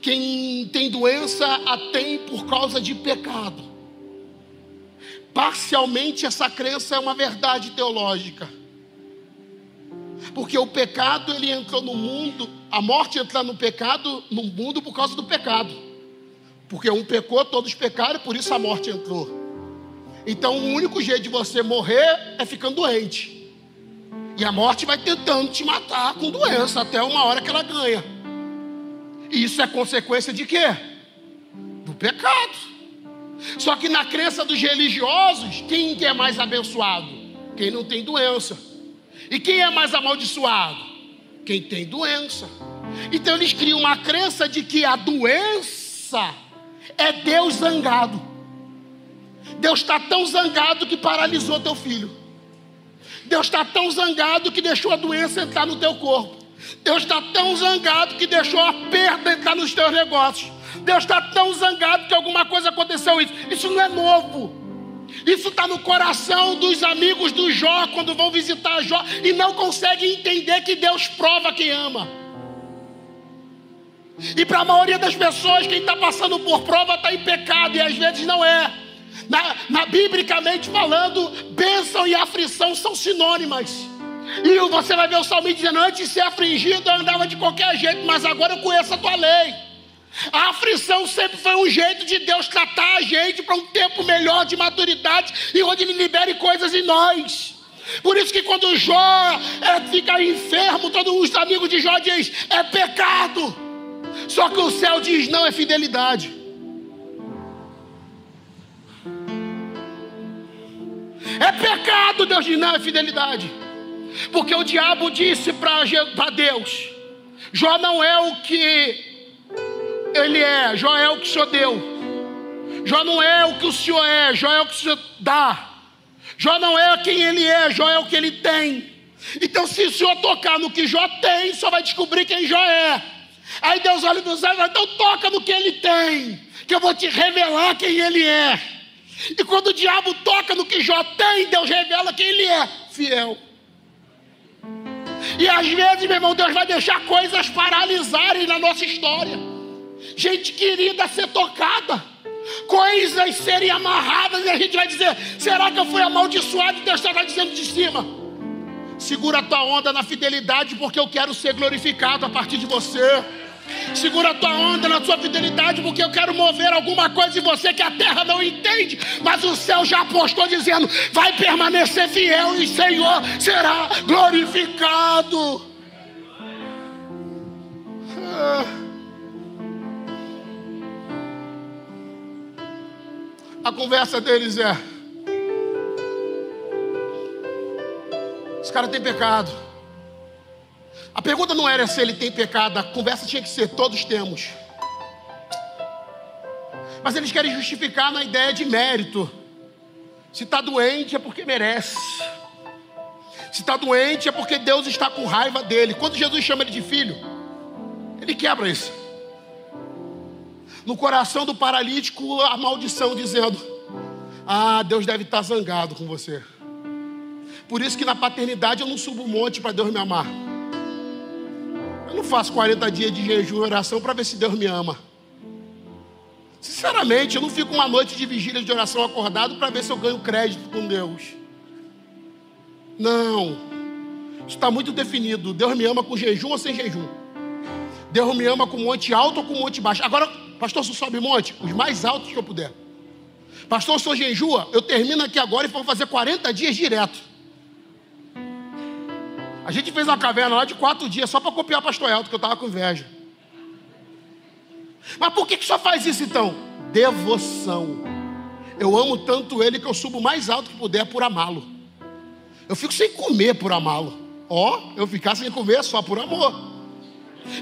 quem tem doença a tem por causa de pecado. Parcialmente essa crença é uma verdade teológica. Porque o pecado ele entrou no mundo, a morte entra no pecado, no mundo por causa do pecado. Porque um pecou, todos pecaram, por isso a morte entrou. Então o único jeito de você morrer é ficando doente. E a morte vai tentando te matar com doença até uma hora que ela ganha. E isso é consequência de quê? Do pecado. Só que na crença dos religiosos, quem é mais abençoado? Quem não tem doença. E quem é mais amaldiçoado? Quem tem doença. Então eles criam uma crença de que a doença é Deus zangado. Deus está tão zangado que paralisou teu filho. Deus está tão zangado que deixou a doença entrar no teu corpo. Deus está tão zangado que deixou a perda entrar nos teus negócios. Deus está tão zangado que alguma coisa aconteceu isso. Isso não é novo. Isso está no coração dos amigos do Jó quando vão visitar Jó e não conseguem entender que Deus prova quem ama. E para a maioria das pessoas, quem está passando por prova está em pecado e às vezes não é. Na, na, biblicamente falando, bênção e aflição são sinônimas. E você vai ver o salmista dizendo: Antes de ser afligido, eu andava de qualquer jeito, mas agora eu conheço a tua lei. A aflição sempre foi um jeito de Deus tratar a gente para um tempo melhor de maturidade e onde Ele libere coisas em nós. Por isso que quando Jó é, fica enfermo, todos os amigos de Jó dizem: é pecado. Só que o céu diz: não, é fidelidade. É pecado, Deus diz: não, é fidelidade. Porque o diabo disse para Deus: Jó não é o que ele é, Jó é o que o Senhor deu. Jó não é o que o Senhor é, Jó é o que o Senhor dá. Jó não é quem ele é, Jó é o que ele tem. Então, se o Senhor tocar no que Jó tem, só vai descobrir quem Jó é. Aí Deus olha céus e fala: então toca no que ele tem, que eu vou te revelar quem ele é. E quando o diabo toca no que Jó tem, Deus revela quem ele é: fiel. E às vezes, meu irmão, Deus vai deixar coisas paralisarem na nossa história gente querida ser tocada, coisas serem amarradas, e a gente vai dizer: será que eu fui amaldiçoado? E Deus estava dizendo de cima. Segura a tua onda na fidelidade, porque eu quero ser glorificado a partir de você. Segura a tua onda na sua fidelidade, porque eu quero mover alguma coisa em você que a terra não entende, mas o céu já apostou dizendo: vai permanecer fiel e o Senhor será glorificado. Ah. A conversa deles é: Esse cara tem pecado. A pergunta não era se ele tem pecado, a conversa tinha que ser: todos temos. Mas eles querem justificar na ideia de mérito. Se está doente é porque merece. Se está doente é porque Deus está com raiva dele. Quando Jesus chama ele de filho, ele quebra isso no coração do paralítico a maldição, dizendo: Ah, Deus deve estar zangado com você. Por isso que na paternidade eu não subo um monte para Deus me amar. Eu não faço 40 dias de jejum e oração para ver se Deus me ama. Sinceramente, eu não fico uma noite de vigília de oração acordado para ver se eu ganho crédito com Deus. Não. Está muito definido. Deus me ama com jejum ou sem jejum. Deus me ama com monte alto ou com monte baixo. Agora, Pastor, se sobe monte, os mais altos que eu puder. Pastor, sou jejua, eu termino aqui agora e vou fazer 40 dias direto. A gente fez uma caverna lá de quatro dias só para copiar o pastor Elton, que eu estava com inveja. Mas por que, que só faz isso então? Devoção. Eu amo tanto ele que eu subo mais alto que puder por amá-lo. Eu fico sem comer por amá-lo. Ó, oh, eu ficar sem comer só por amor.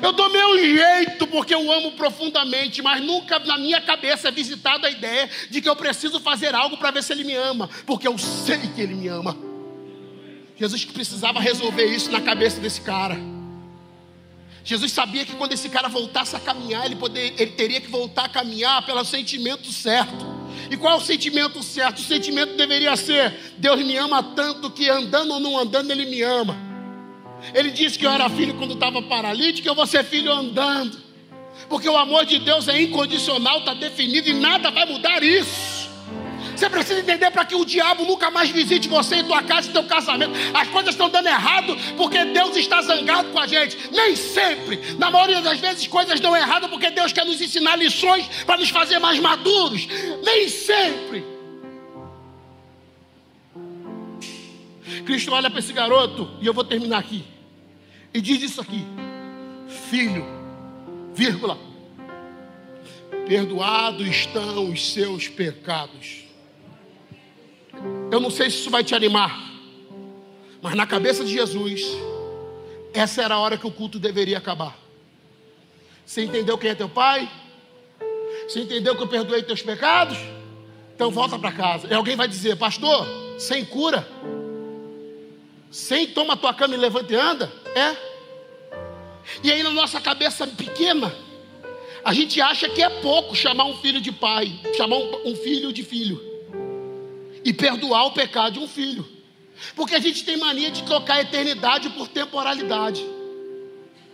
Eu dou meu jeito porque eu amo profundamente, mas nunca na minha cabeça é visitada a ideia de que eu preciso fazer algo para ver se ele me ama, porque eu sei que ele me ama. Jesus precisava resolver isso na cabeça desse cara. Jesus sabia que quando esse cara voltasse a caminhar, ele, poder, ele teria que voltar a caminhar pelo sentimento certo. E qual é o sentimento certo? O sentimento deveria ser: Deus me ama tanto que andando ou não andando, Ele me ama. Ele disse que eu era filho quando estava paralítico, eu vou ser filho andando. Porque o amor de Deus é incondicional, está definido e nada vai mudar isso. Você precisa entender para que o diabo nunca mais visite você em tua casa e teu casamento. As coisas estão dando errado porque Deus está zangado com a gente. Nem sempre. Na maioria das vezes, coisas dão errado porque Deus quer nos ensinar lições para nos fazer mais maduros. Nem sempre. Cristo olha para esse garoto, e eu vou terminar aqui, e diz isso aqui: Filho, vírgula, perdoados estão os seus pecados. Eu não sei se isso vai te animar, mas na cabeça de Jesus, essa era a hora que o culto deveria acabar. Você entendeu quem é teu pai? Você entendeu que eu perdoei teus pecados? Então volta para casa. E alguém vai dizer, pastor, sem cura. Sem toma tua cama e levanta e anda? É. E aí, na nossa cabeça pequena, a gente acha que é pouco chamar um filho de pai, chamar um, um filho de filho, e perdoar o pecado de um filho, porque a gente tem mania de trocar eternidade por temporalidade.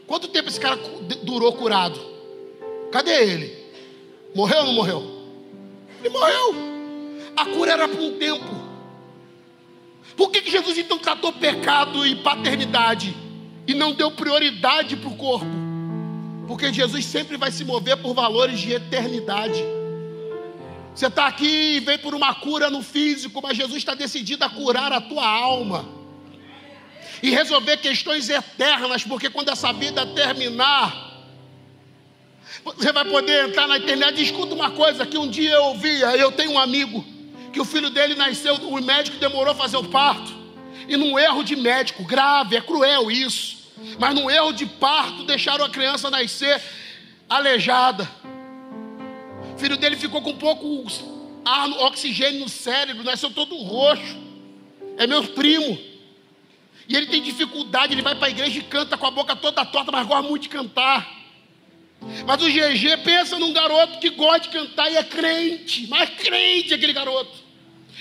Quanto tempo esse cara durou curado? Cadê ele? Morreu ou não morreu? Ele morreu. A cura era por um tempo. Por que, que Jesus então tratou pecado e paternidade e não deu prioridade para o corpo? Porque Jesus sempre vai se mover por valores de eternidade. Você está aqui e vem por uma cura no físico, mas Jesus está decidido a curar a tua alma e resolver questões eternas, porque quando essa vida terminar, você vai poder entrar na eternidade. Escuta uma coisa que um dia eu ouvia, eu tenho um amigo que o filho dele nasceu, o médico demorou a fazer o parto. E num erro de médico, grave, é cruel isso. Mas num erro de parto, deixaram a criança nascer aleijada. O filho dele ficou com pouco ar, oxigênio no cérebro, nasceu todo roxo. É meu primo. E ele tem dificuldade, ele vai para a igreja e canta com a boca toda torta, mas gosta muito de cantar. Mas o GG pensa num garoto que gosta de cantar e é crente, mas crente aquele garoto.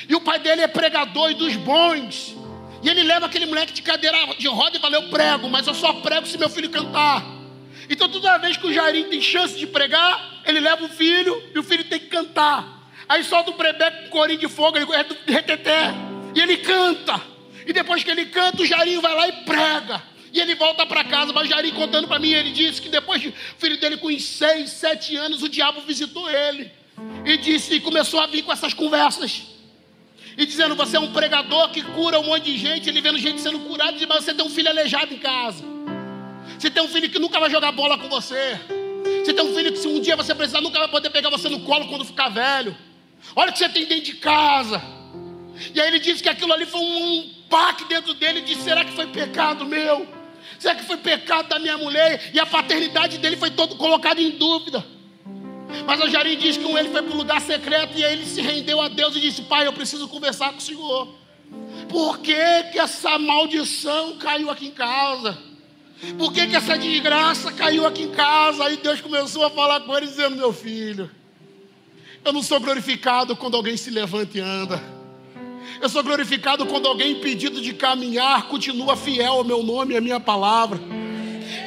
E o pai dele é pregador e dos bons. E ele leva aquele moleque de cadeira de roda e fala: Eu prego, mas eu só prego se meu filho cantar. Então toda vez que o Jairim tem chance de pregar, ele leva o filho e o filho tem que cantar. Aí solta o prebeco com corinho de fogo, ele é do reteté. E ele canta. E depois que ele canta, o Jairinho vai lá e prega. E ele volta para casa, mas Jari contando para mim, ele disse que depois de filho dele com seis, sete anos, o diabo visitou ele. E disse, e começou a vir com essas conversas. E dizendo, você é um pregador que cura um monte de gente, ele vendo gente sendo curado, diz, mas você tem um filho aleijado em casa. Você tem um filho que nunca vai jogar bola com você. Você tem um filho que se um dia você precisar, nunca vai poder pegar você no colo quando ficar velho. Olha o que você tem dentro de casa. E aí ele disse que aquilo ali foi um pack dentro dele de será que foi pecado meu? Será que foi pecado da minha mulher? E a paternidade dele foi todo colocada em dúvida. Mas o Jarim diz que um ele foi para um lugar secreto e aí ele se rendeu a Deus e disse: Pai, eu preciso conversar com o Senhor. Por que, que essa maldição caiu aqui em casa? Por que, que essa desgraça caiu aqui em casa? Aí Deus começou a falar com ele, dizendo: Meu filho, eu não sou glorificado quando alguém se levanta e anda. Eu sou glorificado quando alguém impedido de caminhar continua fiel ao meu nome e à minha palavra.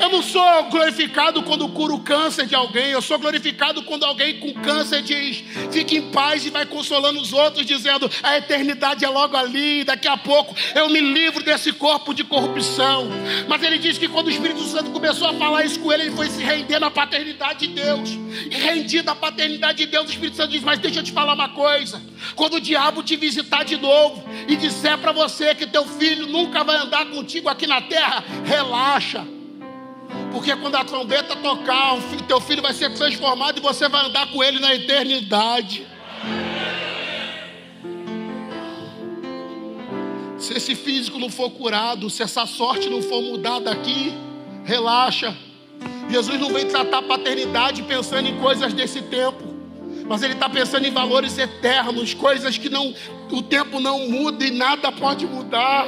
Eu não sou glorificado quando curo o câncer de alguém. Eu sou glorificado quando alguém com câncer diz: fique em paz e vai consolando os outros, dizendo: a eternidade é logo ali. Daqui a pouco eu me livro desse corpo de corrupção. Mas ele diz que quando o Espírito Santo começou a falar isso com ele, ele foi se render na paternidade de Deus. E rendido à paternidade de Deus, o Espírito Santo diz: Mas deixa eu te falar uma coisa. Quando o diabo te visitar de novo e disser para você que teu filho nunca vai andar contigo aqui na terra, relaxa. Porque quando a trombeta tocar, o teu filho vai ser transformado e você vai andar com ele na eternidade. Se esse físico não for curado, se essa sorte não for mudada aqui, relaxa. Jesus não vem tratar a paternidade pensando em coisas desse tempo, mas ele está pensando em valores eternos, coisas que não, o tempo não muda e nada pode mudar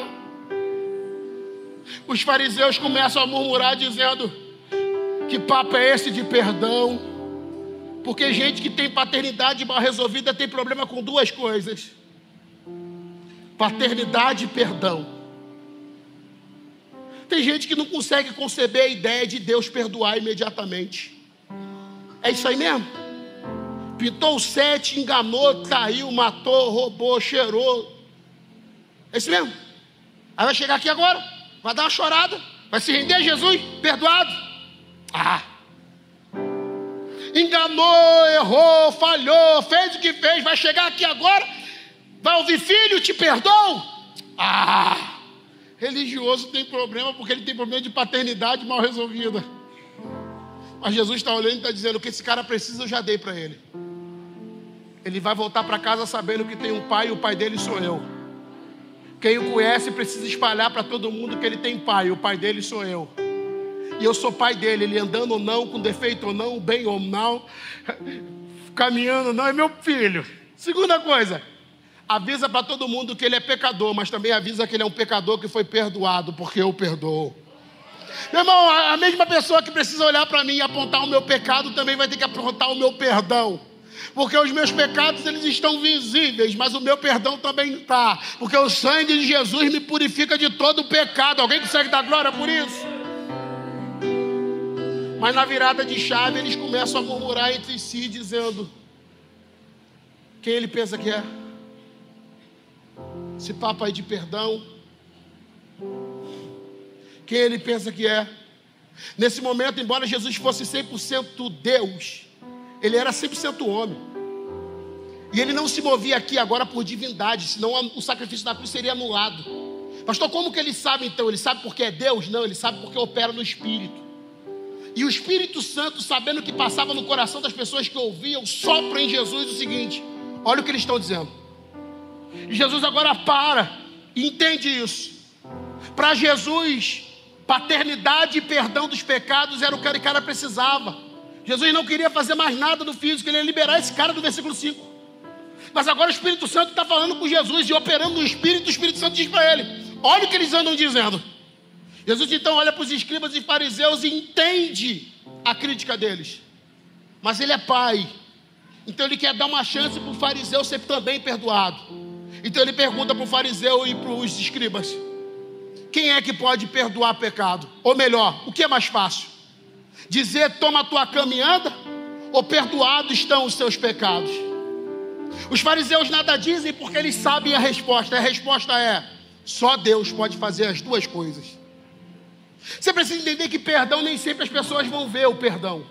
os fariseus começam a murmurar dizendo: Que papo é esse de perdão? Porque gente que tem paternidade mal resolvida tem problema com duas coisas: paternidade e perdão. Tem gente que não consegue conceber a ideia de Deus perdoar imediatamente. É isso aí mesmo? Pintou sete, enganou, traiu, matou, roubou, cheirou. É isso mesmo? Aí vai chegar aqui agora vai dar uma chorada, vai se render a Jesus, perdoado. Ah! Enganou, errou, falhou, fez o que fez, vai chegar aqui agora, vai ouvir filho, te perdoo. Ah! Religioso tem problema porque ele tem problema de paternidade mal resolvida. Mas Jesus está olhando e está dizendo: o que esse cara precisa eu já dei para ele. Ele vai voltar para casa sabendo que tem um pai e o pai dele sou eu. Quem o conhece precisa espalhar para todo mundo que ele tem pai. O pai dele sou eu. E eu sou pai dele, ele andando ou não, com defeito ou não, bem ou mal, caminhando ou não, é meu filho. Segunda coisa, avisa para todo mundo que ele é pecador, mas também avisa que ele é um pecador que foi perdoado, porque eu perdoo. Meu irmão, a mesma pessoa que precisa olhar para mim e apontar o meu pecado também vai ter que apontar o meu perdão. Porque os meus pecados eles estão visíveis, mas o meu perdão também está. Porque o sangue de Jesus me purifica de todo o pecado. Alguém consegue dar glória por isso? Mas na virada de chave eles começam a murmurar entre si, dizendo: Quem ele pensa que é? Esse papo aí de perdão. Quem ele pensa que é? Nesse momento, embora Jesus fosse 100% Deus, ele era 100% homem. E ele não se movia aqui agora por divindade, senão o sacrifício da cruz seria anulado. Pastor, como que ele sabe então? Ele sabe porque é Deus? Não, ele sabe porque opera no Espírito. E o Espírito Santo, sabendo que passava no coração das pessoas que ouviam, sopra em Jesus o seguinte: olha o que eles estão dizendo. E Jesus agora para e entende isso. Para Jesus, paternidade e perdão dos pecados era o que o cara precisava. Jesus não queria fazer mais nada do físico, ele ia liberar esse cara do versículo 5. Mas agora o Espírito Santo está falando com Jesus e operando no Espírito, o Espírito Santo diz para ele: olha o que eles andam dizendo. Jesus então olha para os escribas e fariseus e entende a crítica deles. Mas ele é pai, então ele quer dar uma chance para o fariseu ser também perdoado. Então ele pergunta para o fariseu e para os escribas: quem é que pode perdoar pecado? Ou melhor, o que é mais fácil? Dizer toma a tua cama anda? Ou perdoados estão os seus pecados? Os fariseus nada dizem porque eles sabem a resposta. A resposta é: só Deus pode fazer as duas coisas. Você precisa entender que perdão nem sempre as pessoas vão ver o perdão.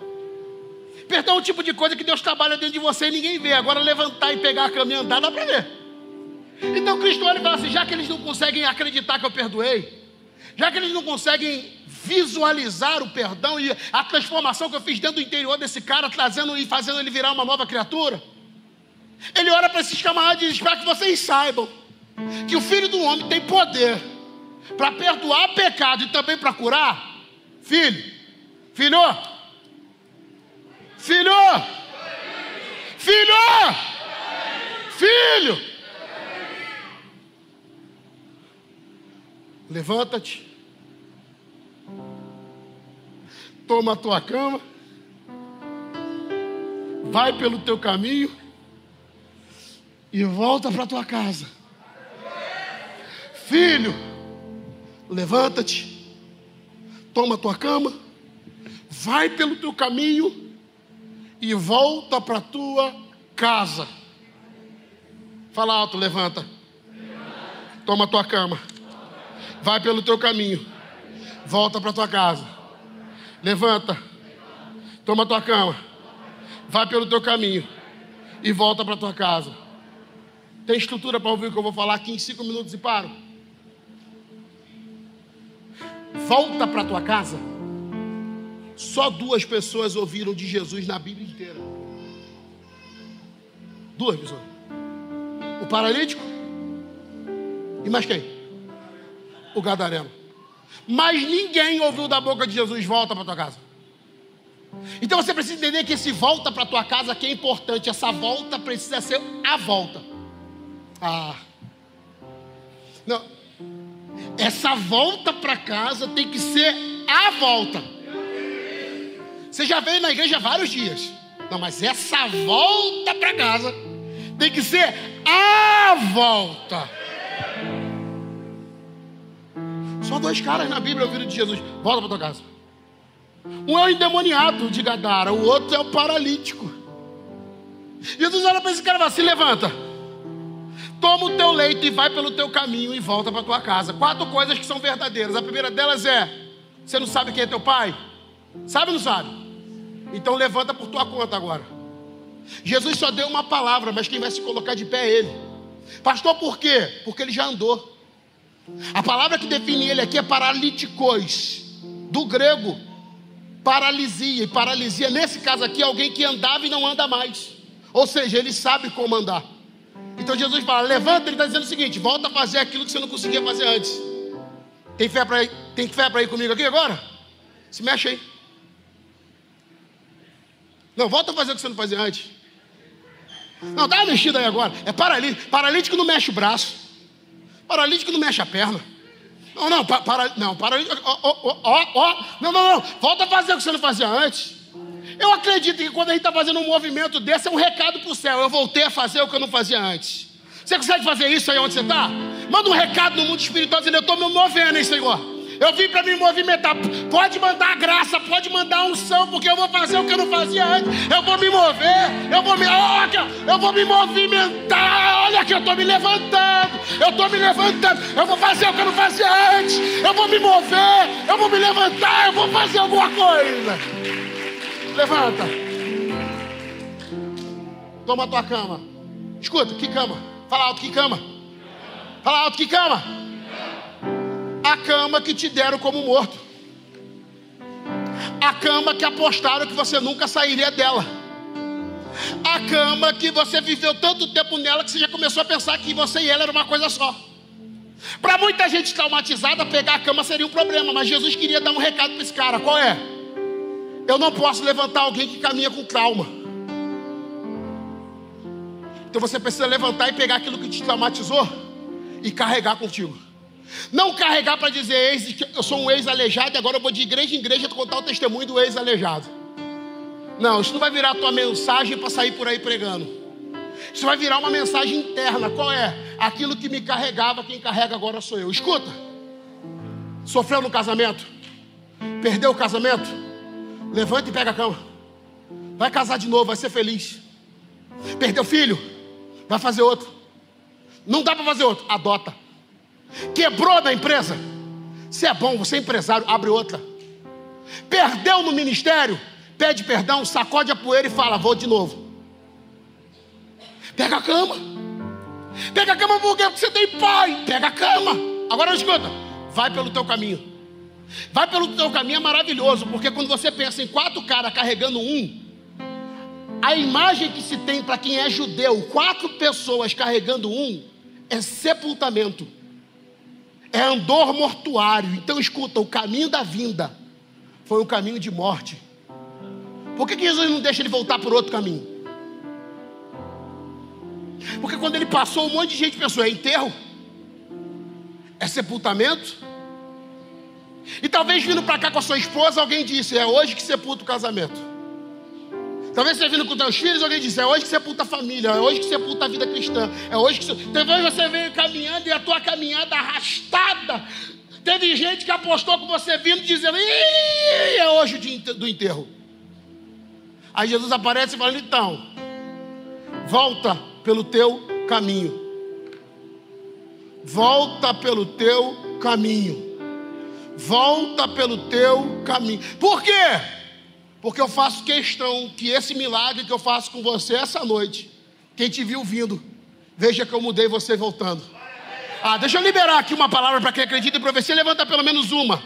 Perdão é o tipo de coisa que Deus trabalha dentro de você e ninguém vê. Agora levantar e pegar a cama e andar, dá para ver. Então Cristo olha e fala assim: já que eles não conseguem acreditar que eu perdoei, já que eles não conseguem visualizar o perdão e a transformação que eu fiz dentro do interior desse cara, trazendo e fazendo ele virar uma nova criatura, ele olha para esses camaradas e diz: para que vocês saibam que o filho do homem tem poder para perdoar pecado e também para curar. Filho, filho, filho, filho, filho. Levanta-te, toma a tua cama, vai pelo teu caminho e volta para tua casa. Filho, levanta-te, toma a tua cama, vai pelo teu caminho e volta para tua casa. Fala alto, levanta. Toma a tua cama Vai pelo teu caminho. Volta para tua casa. Levanta. Toma tua cama. Vai pelo teu caminho. E volta para tua casa. Tem estrutura para ouvir o que eu vou falar aqui em cinco minutos e paro. Volta para tua casa. Só duas pessoas ouviram de Jesus na Bíblia inteira. Duas pessoas. O paralítico e mais quem? o gadareno. Mas ninguém ouviu da boca de Jesus: volta para tua casa. Então você precisa entender que esse volta para tua casa que é importante. Essa volta precisa ser a volta. Ah. Não. Essa volta para casa tem que ser a volta. Você já veio na igreja vários dias. Não, mas essa volta para casa tem que ser a volta. Dois caras na Bíblia ouviram de Jesus. Volta para tua casa. Um é o endemoniado de Gadara, o outro é o paralítico. Jesus olha para esse cara e fala: se levanta, toma o teu leito e vai pelo teu caminho e volta para tua casa. Quatro coisas que são verdadeiras. A primeira delas é: você não sabe quem é teu pai? Sabe ou não sabe? Então levanta por tua conta agora. Jesus só deu uma palavra, mas quem vai se colocar de pé é ele. Pastor, por quê? Porque ele já andou. A palavra que define ele aqui é paralíticos, do grego, paralisia. E paralisia, nesse caso aqui, é alguém que andava e não anda mais. Ou seja, ele sabe como andar. Então Jesus fala: levanta, ele está dizendo o seguinte: volta a fazer aquilo que você não conseguia fazer antes. Tem fé para ir, tem fé ir comigo aqui agora? Se mexe aí. Não, volta a fazer o que você não fazia antes. Não, dá uma mexida aí agora. É paralítico. Paralítico não mexe o braço. Paralítico não mexe a perna. Não, não, para, para não, para. Ó, ó, ó, ó, não, não, não. Volta a fazer o que você não fazia antes. Eu acredito que quando a gente está fazendo um movimento desse, é um recado para o céu. Eu voltei a fazer o que eu não fazia antes. Você consegue fazer isso aí onde você está? Manda um recado no mundo espiritual dizendo: Eu estou me movendo, hein, Senhor? Eu vim para me movimentar. Pode mandar graça, pode mandar unção, porque eu vou fazer o que eu não fazia antes. Eu vou me mover, eu vou me, olha, eu vou me movimentar. Olha que eu estou me levantando, eu estou me levantando. Eu vou fazer o que eu não fazia antes. Eu vou me mover, eu vou me levantar, eu vou fazer alguma coisa. Levanta. Toma a tua cama. Escuta, que cama? Fala alto, que cama? Fala alto, que cama? A cama que te deram como morto, a cama que apostaram que você nunca sairia dela, a cama que você viveu tanto tempo nela que você já começou a pensar que você e ela era uma coisa só. Para muita gente traumatizada, pegar a cama seria um problema, mas Jesus queria dar um recado para esse cara: qual é? Eu não posso levantar alguém que caminha com trauma. Então você precisa levantar e pegar aquilo que te traumatizou e carregar contigo. Não carregar para dizer, ex, eu sou um ex-aleijado e agora eu vou de igreja em igreja contar o testemunho do ex-aleijado. Não, isso não vai virar a tua mensagem para sair por aí pregando. Isso vai virar uma mensagem interna. Qual é? Aquilo que me carregava, quem carrega agora sou eu. Escuta. Sofreu no casamento? Perdeu o casamento? Levanta e pega a cama. Vai casar de novo, vai ser feliz. Perdeu filho? Vai fazer outro. Não dá para fazer outro. Adota. Quebrou na empresa. Se é bom, você é empresário, abre outra. Perdeu no ministério, pede perdão, sacode a poeira e fala: Vou de novo. Pega a cama. Pega a cama porque você tem pai. Pega a cama. Agora escuta. Vai pelo teu caminho. Vai pelo teu caminho é maravilhoso, porque quando você pensa em quatro caras carregando um, a imagem que se tem para quem é judeu, quatro pessoas carregando um, é sepultamento é andor mortuário. Então escuta, o caminho da vinda foi um caminho de morte. Por que, que Jesus não deixa ele voltar por outro caminho? Porque quando ele passou, um monte de gente pensou: é enterro? É sepultamento? E talvez vindo para cá com a sua esposa, alguém disse: é hoje que sepulta o casamento. Talvez você vindo com teus filhos, alguém disse, é hoje que sepulta a família, é hoje que sepulta a vida cristã, é hoje que talvez você veio caminhando e a tua caminhada arrastada. Teve gente que apostou com você vindo dizendo, é hoje o dia do enterro. Aí Jesus aparece e fala, então, volta pelo teu caminho. Volta pelo teu caminho. Volta pelo teu caminho. Por quê? Porque eu faço questão que esse milagre que eu faço com você essa noite, quem te viu vindo, veja que eu mudei você voltando. Ah, deixa eu liberar aqui uma palavra para quem acredita em profecia, levanta pelo menos uma.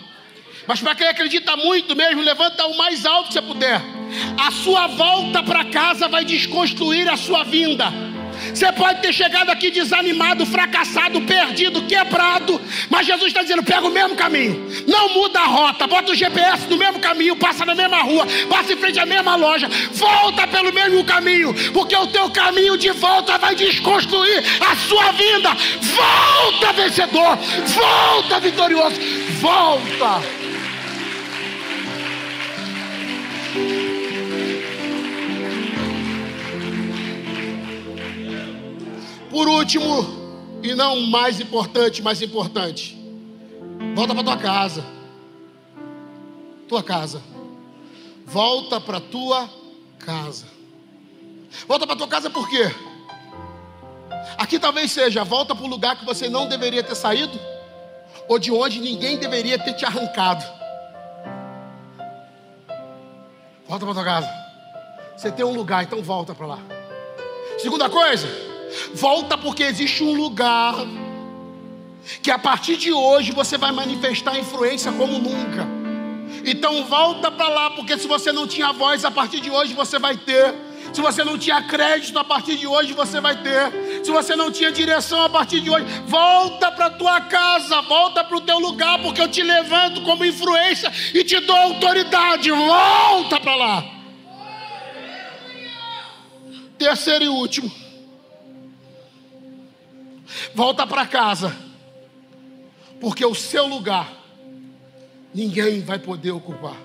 Mas para quem acredita muito mesmo, levanta o mais alto que você puder. A sua volta para casa vai desconstruir a sua vinda. Você pode ter chegado aqui desanimado, fracassado, perdido, quebrado, mas Jesus está dizendo: pega o mesmo caminho, não muda a rota, bota o GPS no mesmo caminho, passa na mesma rua, passa em frente à mesma loja, volta pelo mesmo caminho, porque o teu caminho de volta vai desconstruir a sua vinda. Volta, vencedor, volta, vitorioso, volta. Por último, e não mais importante, mais importante, volta para tua casa. Tua casa. Volta para tua casa. Volta para tua casa por quê? Aqui talvez seja, volta para o lugar que você não deveria ter saído, ou de onde ninguém deveria ter te arrancado. Volta para tua casa. Você tem um lugar, então volta para lá. Segunda coisa, Volta porque existe um lugar que a partir de hoje você vai manifestar influência como nunca. Então volta para lá, porque se você não tinha voz, a partir de hoje você vai ter. Se você não tinha crédito, a partir de hoje você vai ter. Se você não tinha direção, a partir de hoje, volta para tua casa, volta para o teu lugar, porque eu te levanto como influência e te dou autoridade. Volta para lá. Terceiro e último volta para casa. Porque o seu lugar ninguém vai poder ocupar.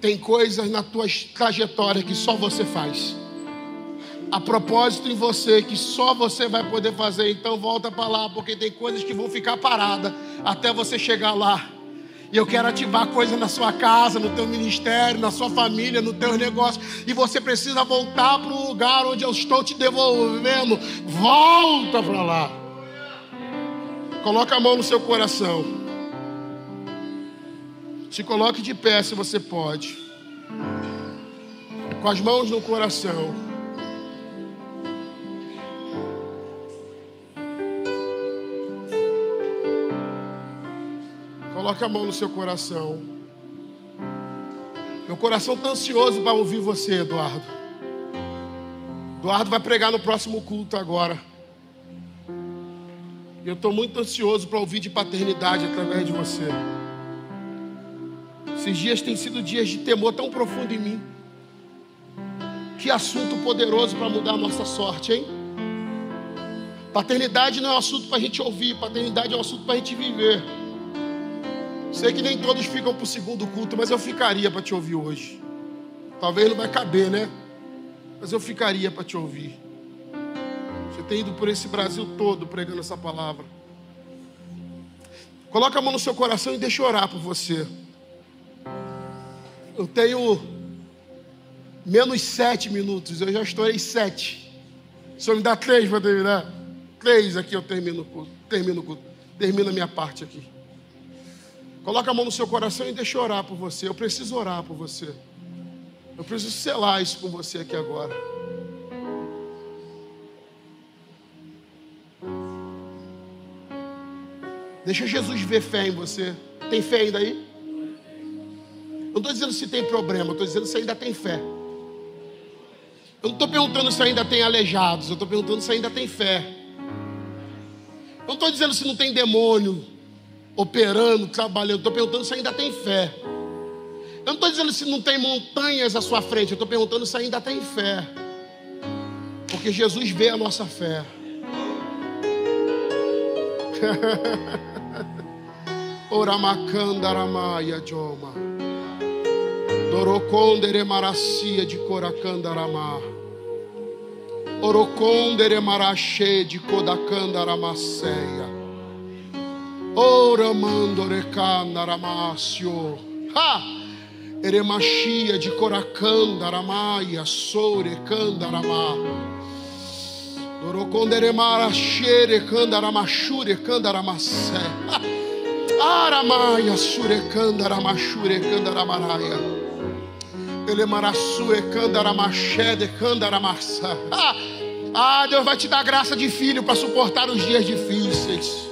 Tem coisas na tua trajetória que só você faz. A propósito em você que só você vai poder fazer, então volta para lá, porque tem coisas que vão ficar paradas até você chegar lá. E eu quero ativar coisas na sua casa, no teu ministério, na sua família, no teu negócio. E você precisa voltar para o lugar onde eu estou te devolvendo. Volta para lá. Coloca a mão no seu coração. Se coloque de pé se você pode. Com as mãos no coração. Coloque a mão no seu coração. Meu coração está ansioso para ouvir você, Eduardo. Eduardo vai pregar no próximo culto agora. E eu estou muito ansioso para ouvir de paternidade através de você. Esses dias têm sido dias de temor tão profundo em mim. Que assunto poderoso para mudar a nossa sorte, hein? Paternidade não é um assunto para a gente ouvir, paternidade é um assunto para a gente viver. Sei que nem todos ficam para o segundo culto, mas eu ficaria para te ouvir hoje. Talvez não vai caber, né? Mas eu ficaria para te ouvir. Você tem ido por esse Brasil todo pregando essa palavra. Coloca a mão no seu coração e deixa eu orar por você. Eu tenho menos sete minutos, eu já estourei sete. O senhor me dá três para terminar? Três aqui eu termino. Termino o culto. Termino a minha parte aqui. Coloca a mão no seu coração e deixa eu orar por você. Eu preciso orar por você. Eu preciso selar isso com você aqui agora. Deixa Jesus ver fé em você. Tem fé ainda aí? Eu não estou dizendo se tem problema, eu estou dizendo se ainda tem fé. Eu não estou perguntando se ainda tem aleijados, eu estou perguntando se ainda tem fé. Eu não estou dizendo se não tem demônio, operando, trabalhando. Estou perguntando se ainda tem fé. Eu não estou dizendo se não tem montanhas à sua frente. Eu estou perguntando se ainda tem fé. Porque Jesus vê a nossa fé. Oramacandaramaya Joma. Dorocondere maracia de Coracandaramá. Orocondere marache de Codacandaramaceia. Ora mando recanda ramácio. Ha! Eremachia de coracanda ramaia, sore canda ramá. Doroconderemara xere canda ramachure canda ramacé. Aramaia sure canda ramachure canda ramaraia. Elemaraçue canda ramaché de canda ramaçá. Ah, Deus vai te dar graça de filho para suportar os dias difíceis.